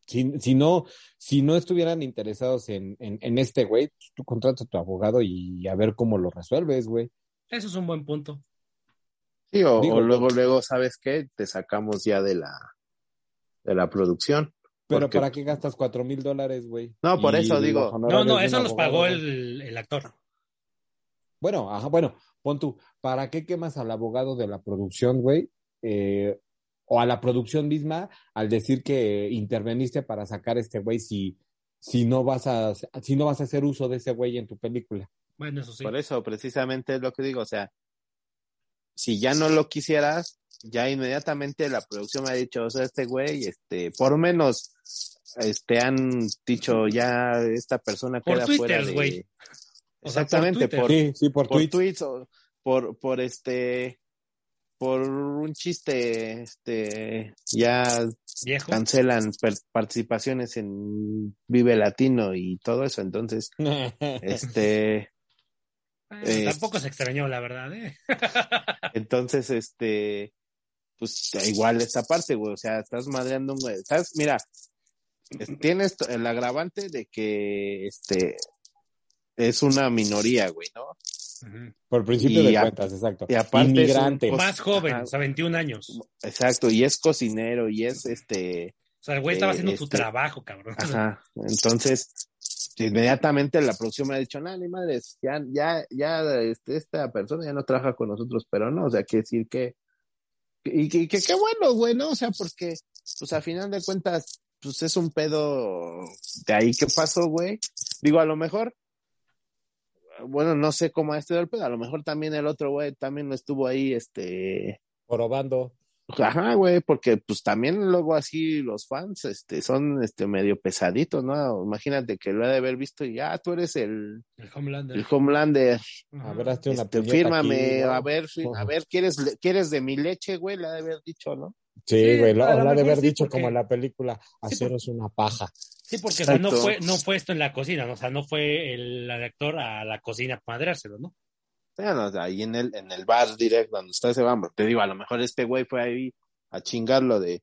S2: si, si no, si no estuvieran interesados en, en, en este güey, pues tú contrata a tu abogado y a ver cómo lo resuelves, güey.
S1: Eso es un buen punto.
S3: Sí, o,
S2: Digo,
S3: o luego, luego, ¿sabes qué? Te sacamos ya de la, de la producción.
S2: Pero
S3: Porque-
S2: ¿para qué gastas cuatro mil dólares, güey?
S3: No, por
S2: Y
S3: eso digo.
S1: No, no, eso los pagó el, el actor.
S2: Bueno, ajá, bueno, pon tú, ¿para qué quemas al abogado de la producción, güey? Eh, o a la producción misma al decir que interveniste para sacar a este güey si, si no vas a, si no vas a hacer uso de ese güey en tu película.
S1: Bueno, eso sí.
S3: Por eso, precisamente es lo que digo. O sea, si ya no lo quisieras, ya inmediatamente la producción me ha dicho, o sea, este güey, este, por lo menos, este, han dicho ya esta persona
S1: Por
S3: queda fuera
S1: twitters,
S3: de...
S1: güey. O sea, por
S3: Exactamente,
S1: Twitter.
S3: por,
S2: Sí, sí, por,
S3: por
S2: tweets.
S3: tweets o por, por este, por un chiste, este, ya
S1: Viejo.
S3: cancelan per- participaciones en Vive Latino y todo eso. Entonces, <laughs> este, eh,
S1: tampoco se extrañó, la verdad, ¿eh? <laughs>
S3: entonces, este, pues igual esta parte, güey. O sea, estás madreando un güey. ¿Sabes? Mira, es- tienes el agravante de que, este, es una minoría, güey, ¿no?
S2: Por principio
S3: Y
S2: de
S3: a-
S2: cuentas, exacto.
S3: y aparte es un
S2: Inmigrante.
S3: cos-
S1: Más joven,
S3: Ajá.
S1: o sea, 21 años.
S3: Exacto, y es cocinero y es este,
S1: O sea, el güey estaba
S3: Eh,
S1: haciendo su
S3: este-
S1: trabajo, cabrón.
S3: ajá. Entonces, inmediatamente la producción me ha dicho, no, ni madres, ya, ya, ya, este, esta persona ya no trabaja con nosotros, pero no, o sea, quiere decir que, y que, que qué bueno, güey, ¿no? O sea, porque, pues a final de cuentas, pues es un pedo de ahí que pasó, güey. Digo, a lo mejor, bueno, no sé cómo ha estado el pedo, a lo mejor también el otro güey también estuvo ahí, este,
S2: Probando.
S3: Ajá, güey, porque pues también luego así los fans, este, son, este, medio pesaditos, ¿no? Imagínate que lo ha de haber visto y, ah, tú eres el,
S1: El Homelander.
S3: el Homelander,
S2: A ver, hazte una
S3: este, fírmame,
S2: aquí, ¿no?
S3: a ver, a ver, ¿quieres, ¿quieres de mi leche, güey? Le ha de haber dicho, ¿no?
S2: Sí,
S1: Sí,
S2: güey, lo,
S1: lo
S2: lo ha de haber
S1: sí,
S2: dicho
S1: porque-
S2: como en la película,
S1: Sí,
S2: haceros una paja.
S1: Sí, porque o sea, no, fue, no fue esto en la cocina, ¿no? o sea, no fue el actor a la cocina a madreárselo, ¿no?
S3: Bueno, ahí en el, en el bar directo donde está ese vamos, te digo, a lo mejor este güey fue ahí a chingarlo de,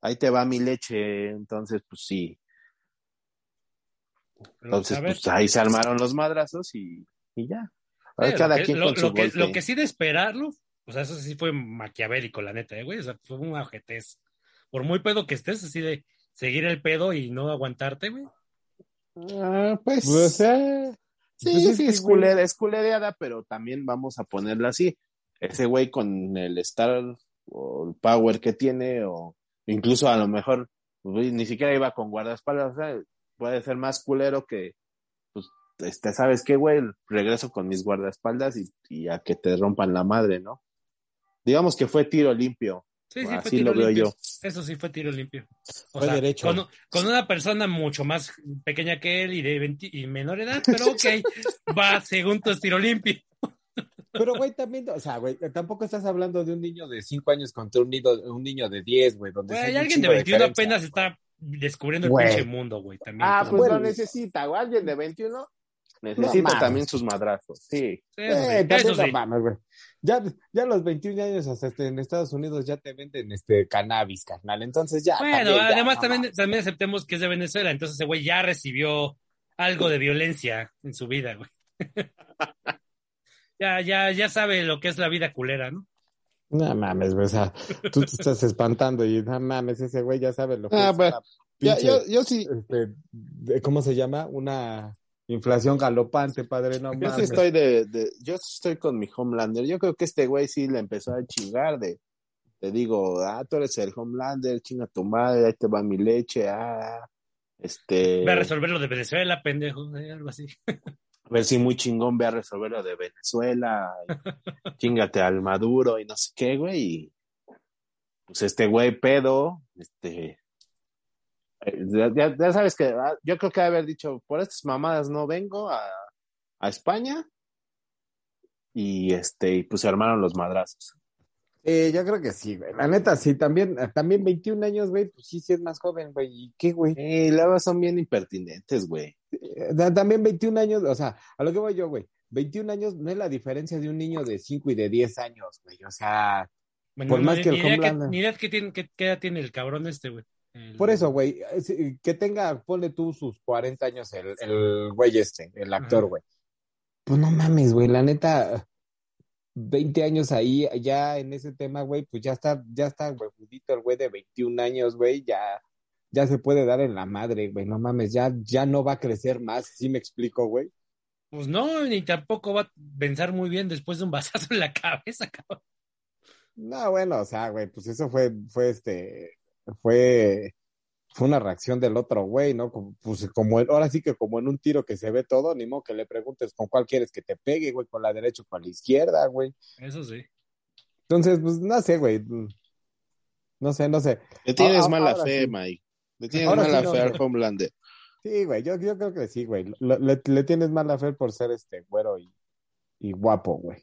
S3: ahí te va mi leche, entonces, pues sí,
S1: Pero,
S3: entonces, pues ahí se armaron los madrazos y, y ya. Cada
S1: lo que,
S3: quien
S1: lo,
S3: con su
S1: lo que, lo que sí de esperarlo, o sea, eso sí fue maquiavélico, la neta, ¿eh, güey? O sea, fue un ajetez. Por muy pedo que estés, así de seguir el pedo y no aguantarte, güey.
S3: Ah, pues,
S2: Pues, eh,
S3: Sí,
S2: Pues es
S3: sí, es, culera- es culereada, pero también vamos a ponerla así. Ese güey con el star o el power que tiene, o incluso a lo mejor güey, ni siquiera iba con guardaespaldas, o sea, puede ser más culero que, pues, este, ¿sabes qué, güey? Regreso con mis guardaespaldas y, y a que te rompan la madre, ¿no? Digamos que fue tiro limpio.
S1: Sí, sí, fue
S3: Así
S1: tiro
S3: lo veo
S1: limpio.
S3: yo.
S1: Eso sí fue tiro limpio. O
S2: Fue
S1: sea,
S2: derecho.
S1: Con, con una persona mucho más pequeña que él y de 20 y menor edad, pero ok, <laughs> va según tu tiro limpio.
S2: Pero, güey, también, o sea, güey, tampoco estás hablando de un niño de 5 años contra un niño, un niño de 10, güey, donde
S1: Güey,
S2: hay
S1: alguien de
S2: chingo
S1: 21
S2: diferencia.
S1: apenas está descubriendo el
S2: Güey.
S1: pinche mundo, güey, también.
S3: Ah, pues lo necesita, o alguien de 21 necesita también sus madrazos, sí.
S1: Sí,
S2: Eh,
S1: eso sí.
S2: güey. Ya, ya a los 21 años hasta este, en Estados Unidos ya te venden este cannabis, carnal. Entonces ya.
S1: Bueno,
S2: también,
S1: además también, también aceptemos que es de Venezuela, entonces ese güey ya recibió algo de violencia en su vida, güey. <laughs> ya, ya, ya sabe lo que es la vida culera, ¿no?
S2: No mames, güey. O sea, tú te estás espantando y no mames, ese güey ya sabe lo que
S3: Ah,
S2: es. una
S3: Ya,
S2: pinche,
S3: yo, yo sí,
S2: este, de- ¿Cómo se llama? Una inflación galopante, padre. No
S3: Yo
S2: mames.
S3: sí estoy de, de- yo estoy con mi Homelander. Yo creo que este güey sí le empezó a chingar de, te digo, ah, tú eres el Homelander, chinga tu madre, ahí te va mi leche, ah, este,
S1: Ve a resolver lo de Venezuela, pendejo, eh, algo así.
S3: a ver si muy chingón ve a resolver lo de Venezuela, <laughs> chingate al Maduro y no sé qué, güey, y pues este güey pedo, este, Ya, ya- sabes que ah, yo creo que debe haber dicho, por estas mamadas no vengo a, a España. Y este, y pues se armaron los madrazos.
S2: Eh, yo creo que sí, güey. La neta, sí, también, también 21 años, güey, pues sí, sí es más joven, güey. ¿Y qué, güey?
S3: Luego son bien impertinentes, güey.
S2: Eh, ta- También 21 años, o sea, a lo que voy yo, güey. 21 años no es la diferencia de un niño de 5 y de 10 años, güey. O sea,
S1: Bueno,
S2: Por
S1: no,
S2: más
S1: ni-
S2: que el
S1: ni idea
S2: Homelander-
S1: Ni idea que tiene, que, qué edad tiene el cabrón este, güey. El-
S2: por eso, güey, es- que tenga, ponle tú sus 40 años el, el güey este, el actor, güey. Pues no mames, güey, la neta, 20 años ahí, ya en ese tema, güey, pues ya está, ya está, güey, el güey de 21 años, güey, ya, ya se puede dar en la madre, güey, no mames, ya, ya no va a crecer más, ¿sí me explico, güey?
S1: Pues no, ni tampoco va a pensar muy bien después de un bazazo en la cabeza, cabrón.
S2: No, bueno, o sea, güey, pues eso fue, fue este, fue, fue una reacción del otro güey, ¿no? Como, pues como, en- ahora sí que como en un tiro que se ve todo, ni modo que le preguntes con cuál quieres que te pegue, güey, con la derecha o con la izquierda, güey.
S1: Eso sí.
S2: Entonces, pues no sé, güey. No sé, no sé.
S3: Le tienes
S2: Ah,
S3: mala
S2: ahora
S3: fe,
S2: sí.
S3: Mike. Le tienes
S2: Ahora
S3: mala
S2: sí, no,
S3: fe al. Homelander.
S2: Sí, güey, yo, yo creo que sí, güey. Le, le tienes mala fe por ser este güero y, y guapo, güey.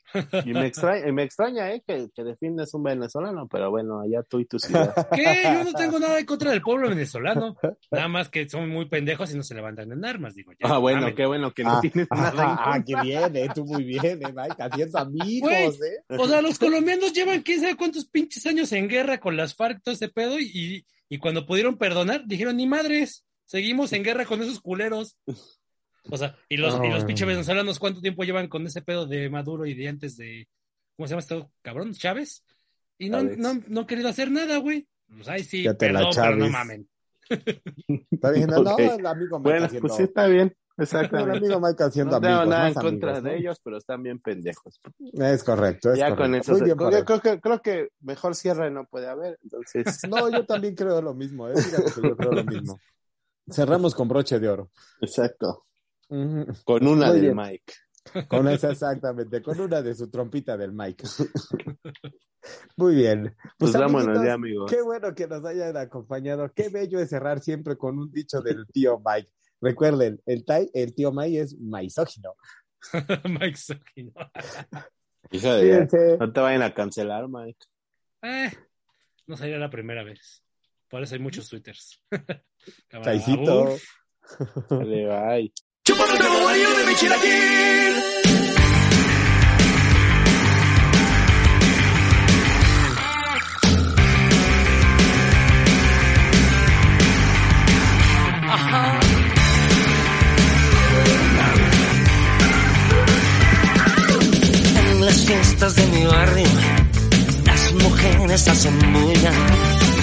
S3: Y me <laughs> extraña, y me extraña ¿eh? que, que defiendes un venezolano, pero bueno, allá tú y tus ideas. <laughs>
S1: ¿Qué? Yo no tengo nada en contra del pueblo venezolano. <laughs> Nada más que son muy pendejos y no se levantan en armas, digo. Ya,
S3: Ah, bueno,
S1: mamen.
S3: qué bueno que no
S2: Ah,
S3: tienes nada en
S2: ah, qué bien, eh, tú muy bien, eh, Mike, haciendo amigos,
S1: Güey.
S2: eh.
S1: O sea, los colombianos llevan quién sabe cuántos pinches años en guerra con las FARC, todo ese pedo, y, y cuando pudieron perdonar, dijeron, ni madres, seguimos en guerra con esos culeros. O sea, y los, y los pinches venezolanos, ¿cuánto tiempo llevan con ese pedo de Maduro y de antes de, ¿cómo se llama este cabrón? Chávez. Y no, no, no han querido hacer nada, güey. Pues ay, sí,
S2: Ya te la
S1: pero no mamen.
S2: Está bien, no, el amigo Mike
S3: Bueno,
S2: haciendo,
S3: pues sí está bien, <laughs>
S2: el
S3: exactamente.
S2: amigo Mike haciendo
S3: No tengo
S2: amigos,
S3: nada en contra
S2: amigos,
S3: de
S2: ¿no?
S3: ellos, pero están bien pendejos.
S2: Es correcto, es
S3: ya
S2: correcto.
S3: con eso, se- yo creo que, creo que mejor cierre no puede haber, entonces, <laughs>
S2: No, yo también creo lo mismo, ¿eh? Fíjate que yo creo lo mismo. Cerramos con broche de oro.
S3: exacto, Con una
S2: Muy
S3: del
S2: bien.
S3: Mike.
S2: Con <laughs> esa exactamente, con una de su trompita del Mike. Muy bien.
S3: Pues vámonos
S2: amiguitos,
S3: ya, amigos.
S2: Qué bueno que nos hayan acompañado. Qué bello es cerrar siempre con un dicho del tío Mike. Recuerden, el, tai- el tío Mike es maizógino. <laughs>
S1: Mike.
S3: Hija de no te vayan a cancelar, Mike.
S1: Eh, no sería la primera vez. Por eso hay muchos twitters. <laughs> Camarada,
S2: Taicito.
S1: uf.
S3: Dale, bye.
S4: En las fiestas de mi barrio, las mujeres hacen bulla.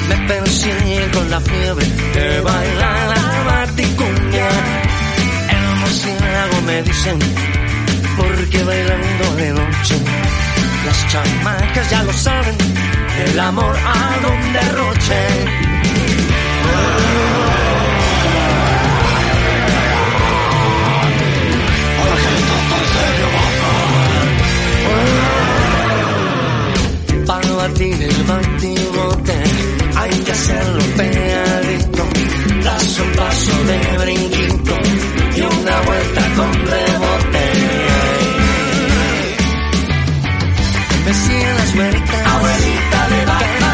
S4: Me persiguen con la fiebre de bailar me dicen, porque bailando de noche. Las chamacas ya lo saben, el amor a donde derroche. Para batir el batibote hay que hacerlo pegadito. Das un paso de brinquito vuelta con rebote. Me las güeritas, abuelita de que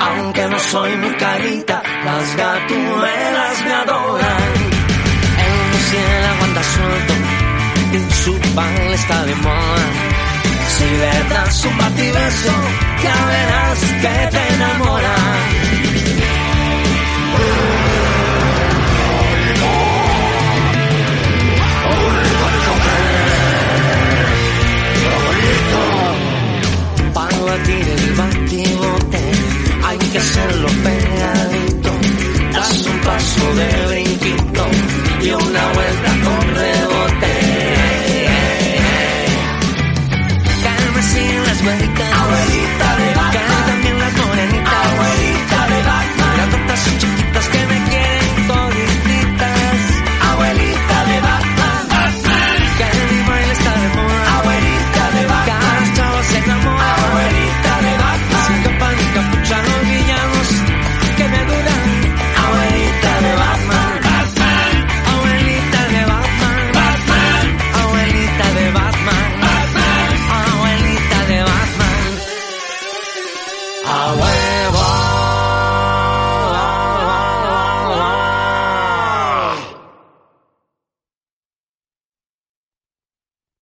S4: aunque no soy muy carita, las gatuelas me adoran. El murciélago anda suelto, y su baile está de moda. Si verdad das un batibeso, ya verás que te enamora. Batir el batibote hay que hacerlo pegadito. Das un paso de brinquito y una vuelta con rebote. Siguen las americanas.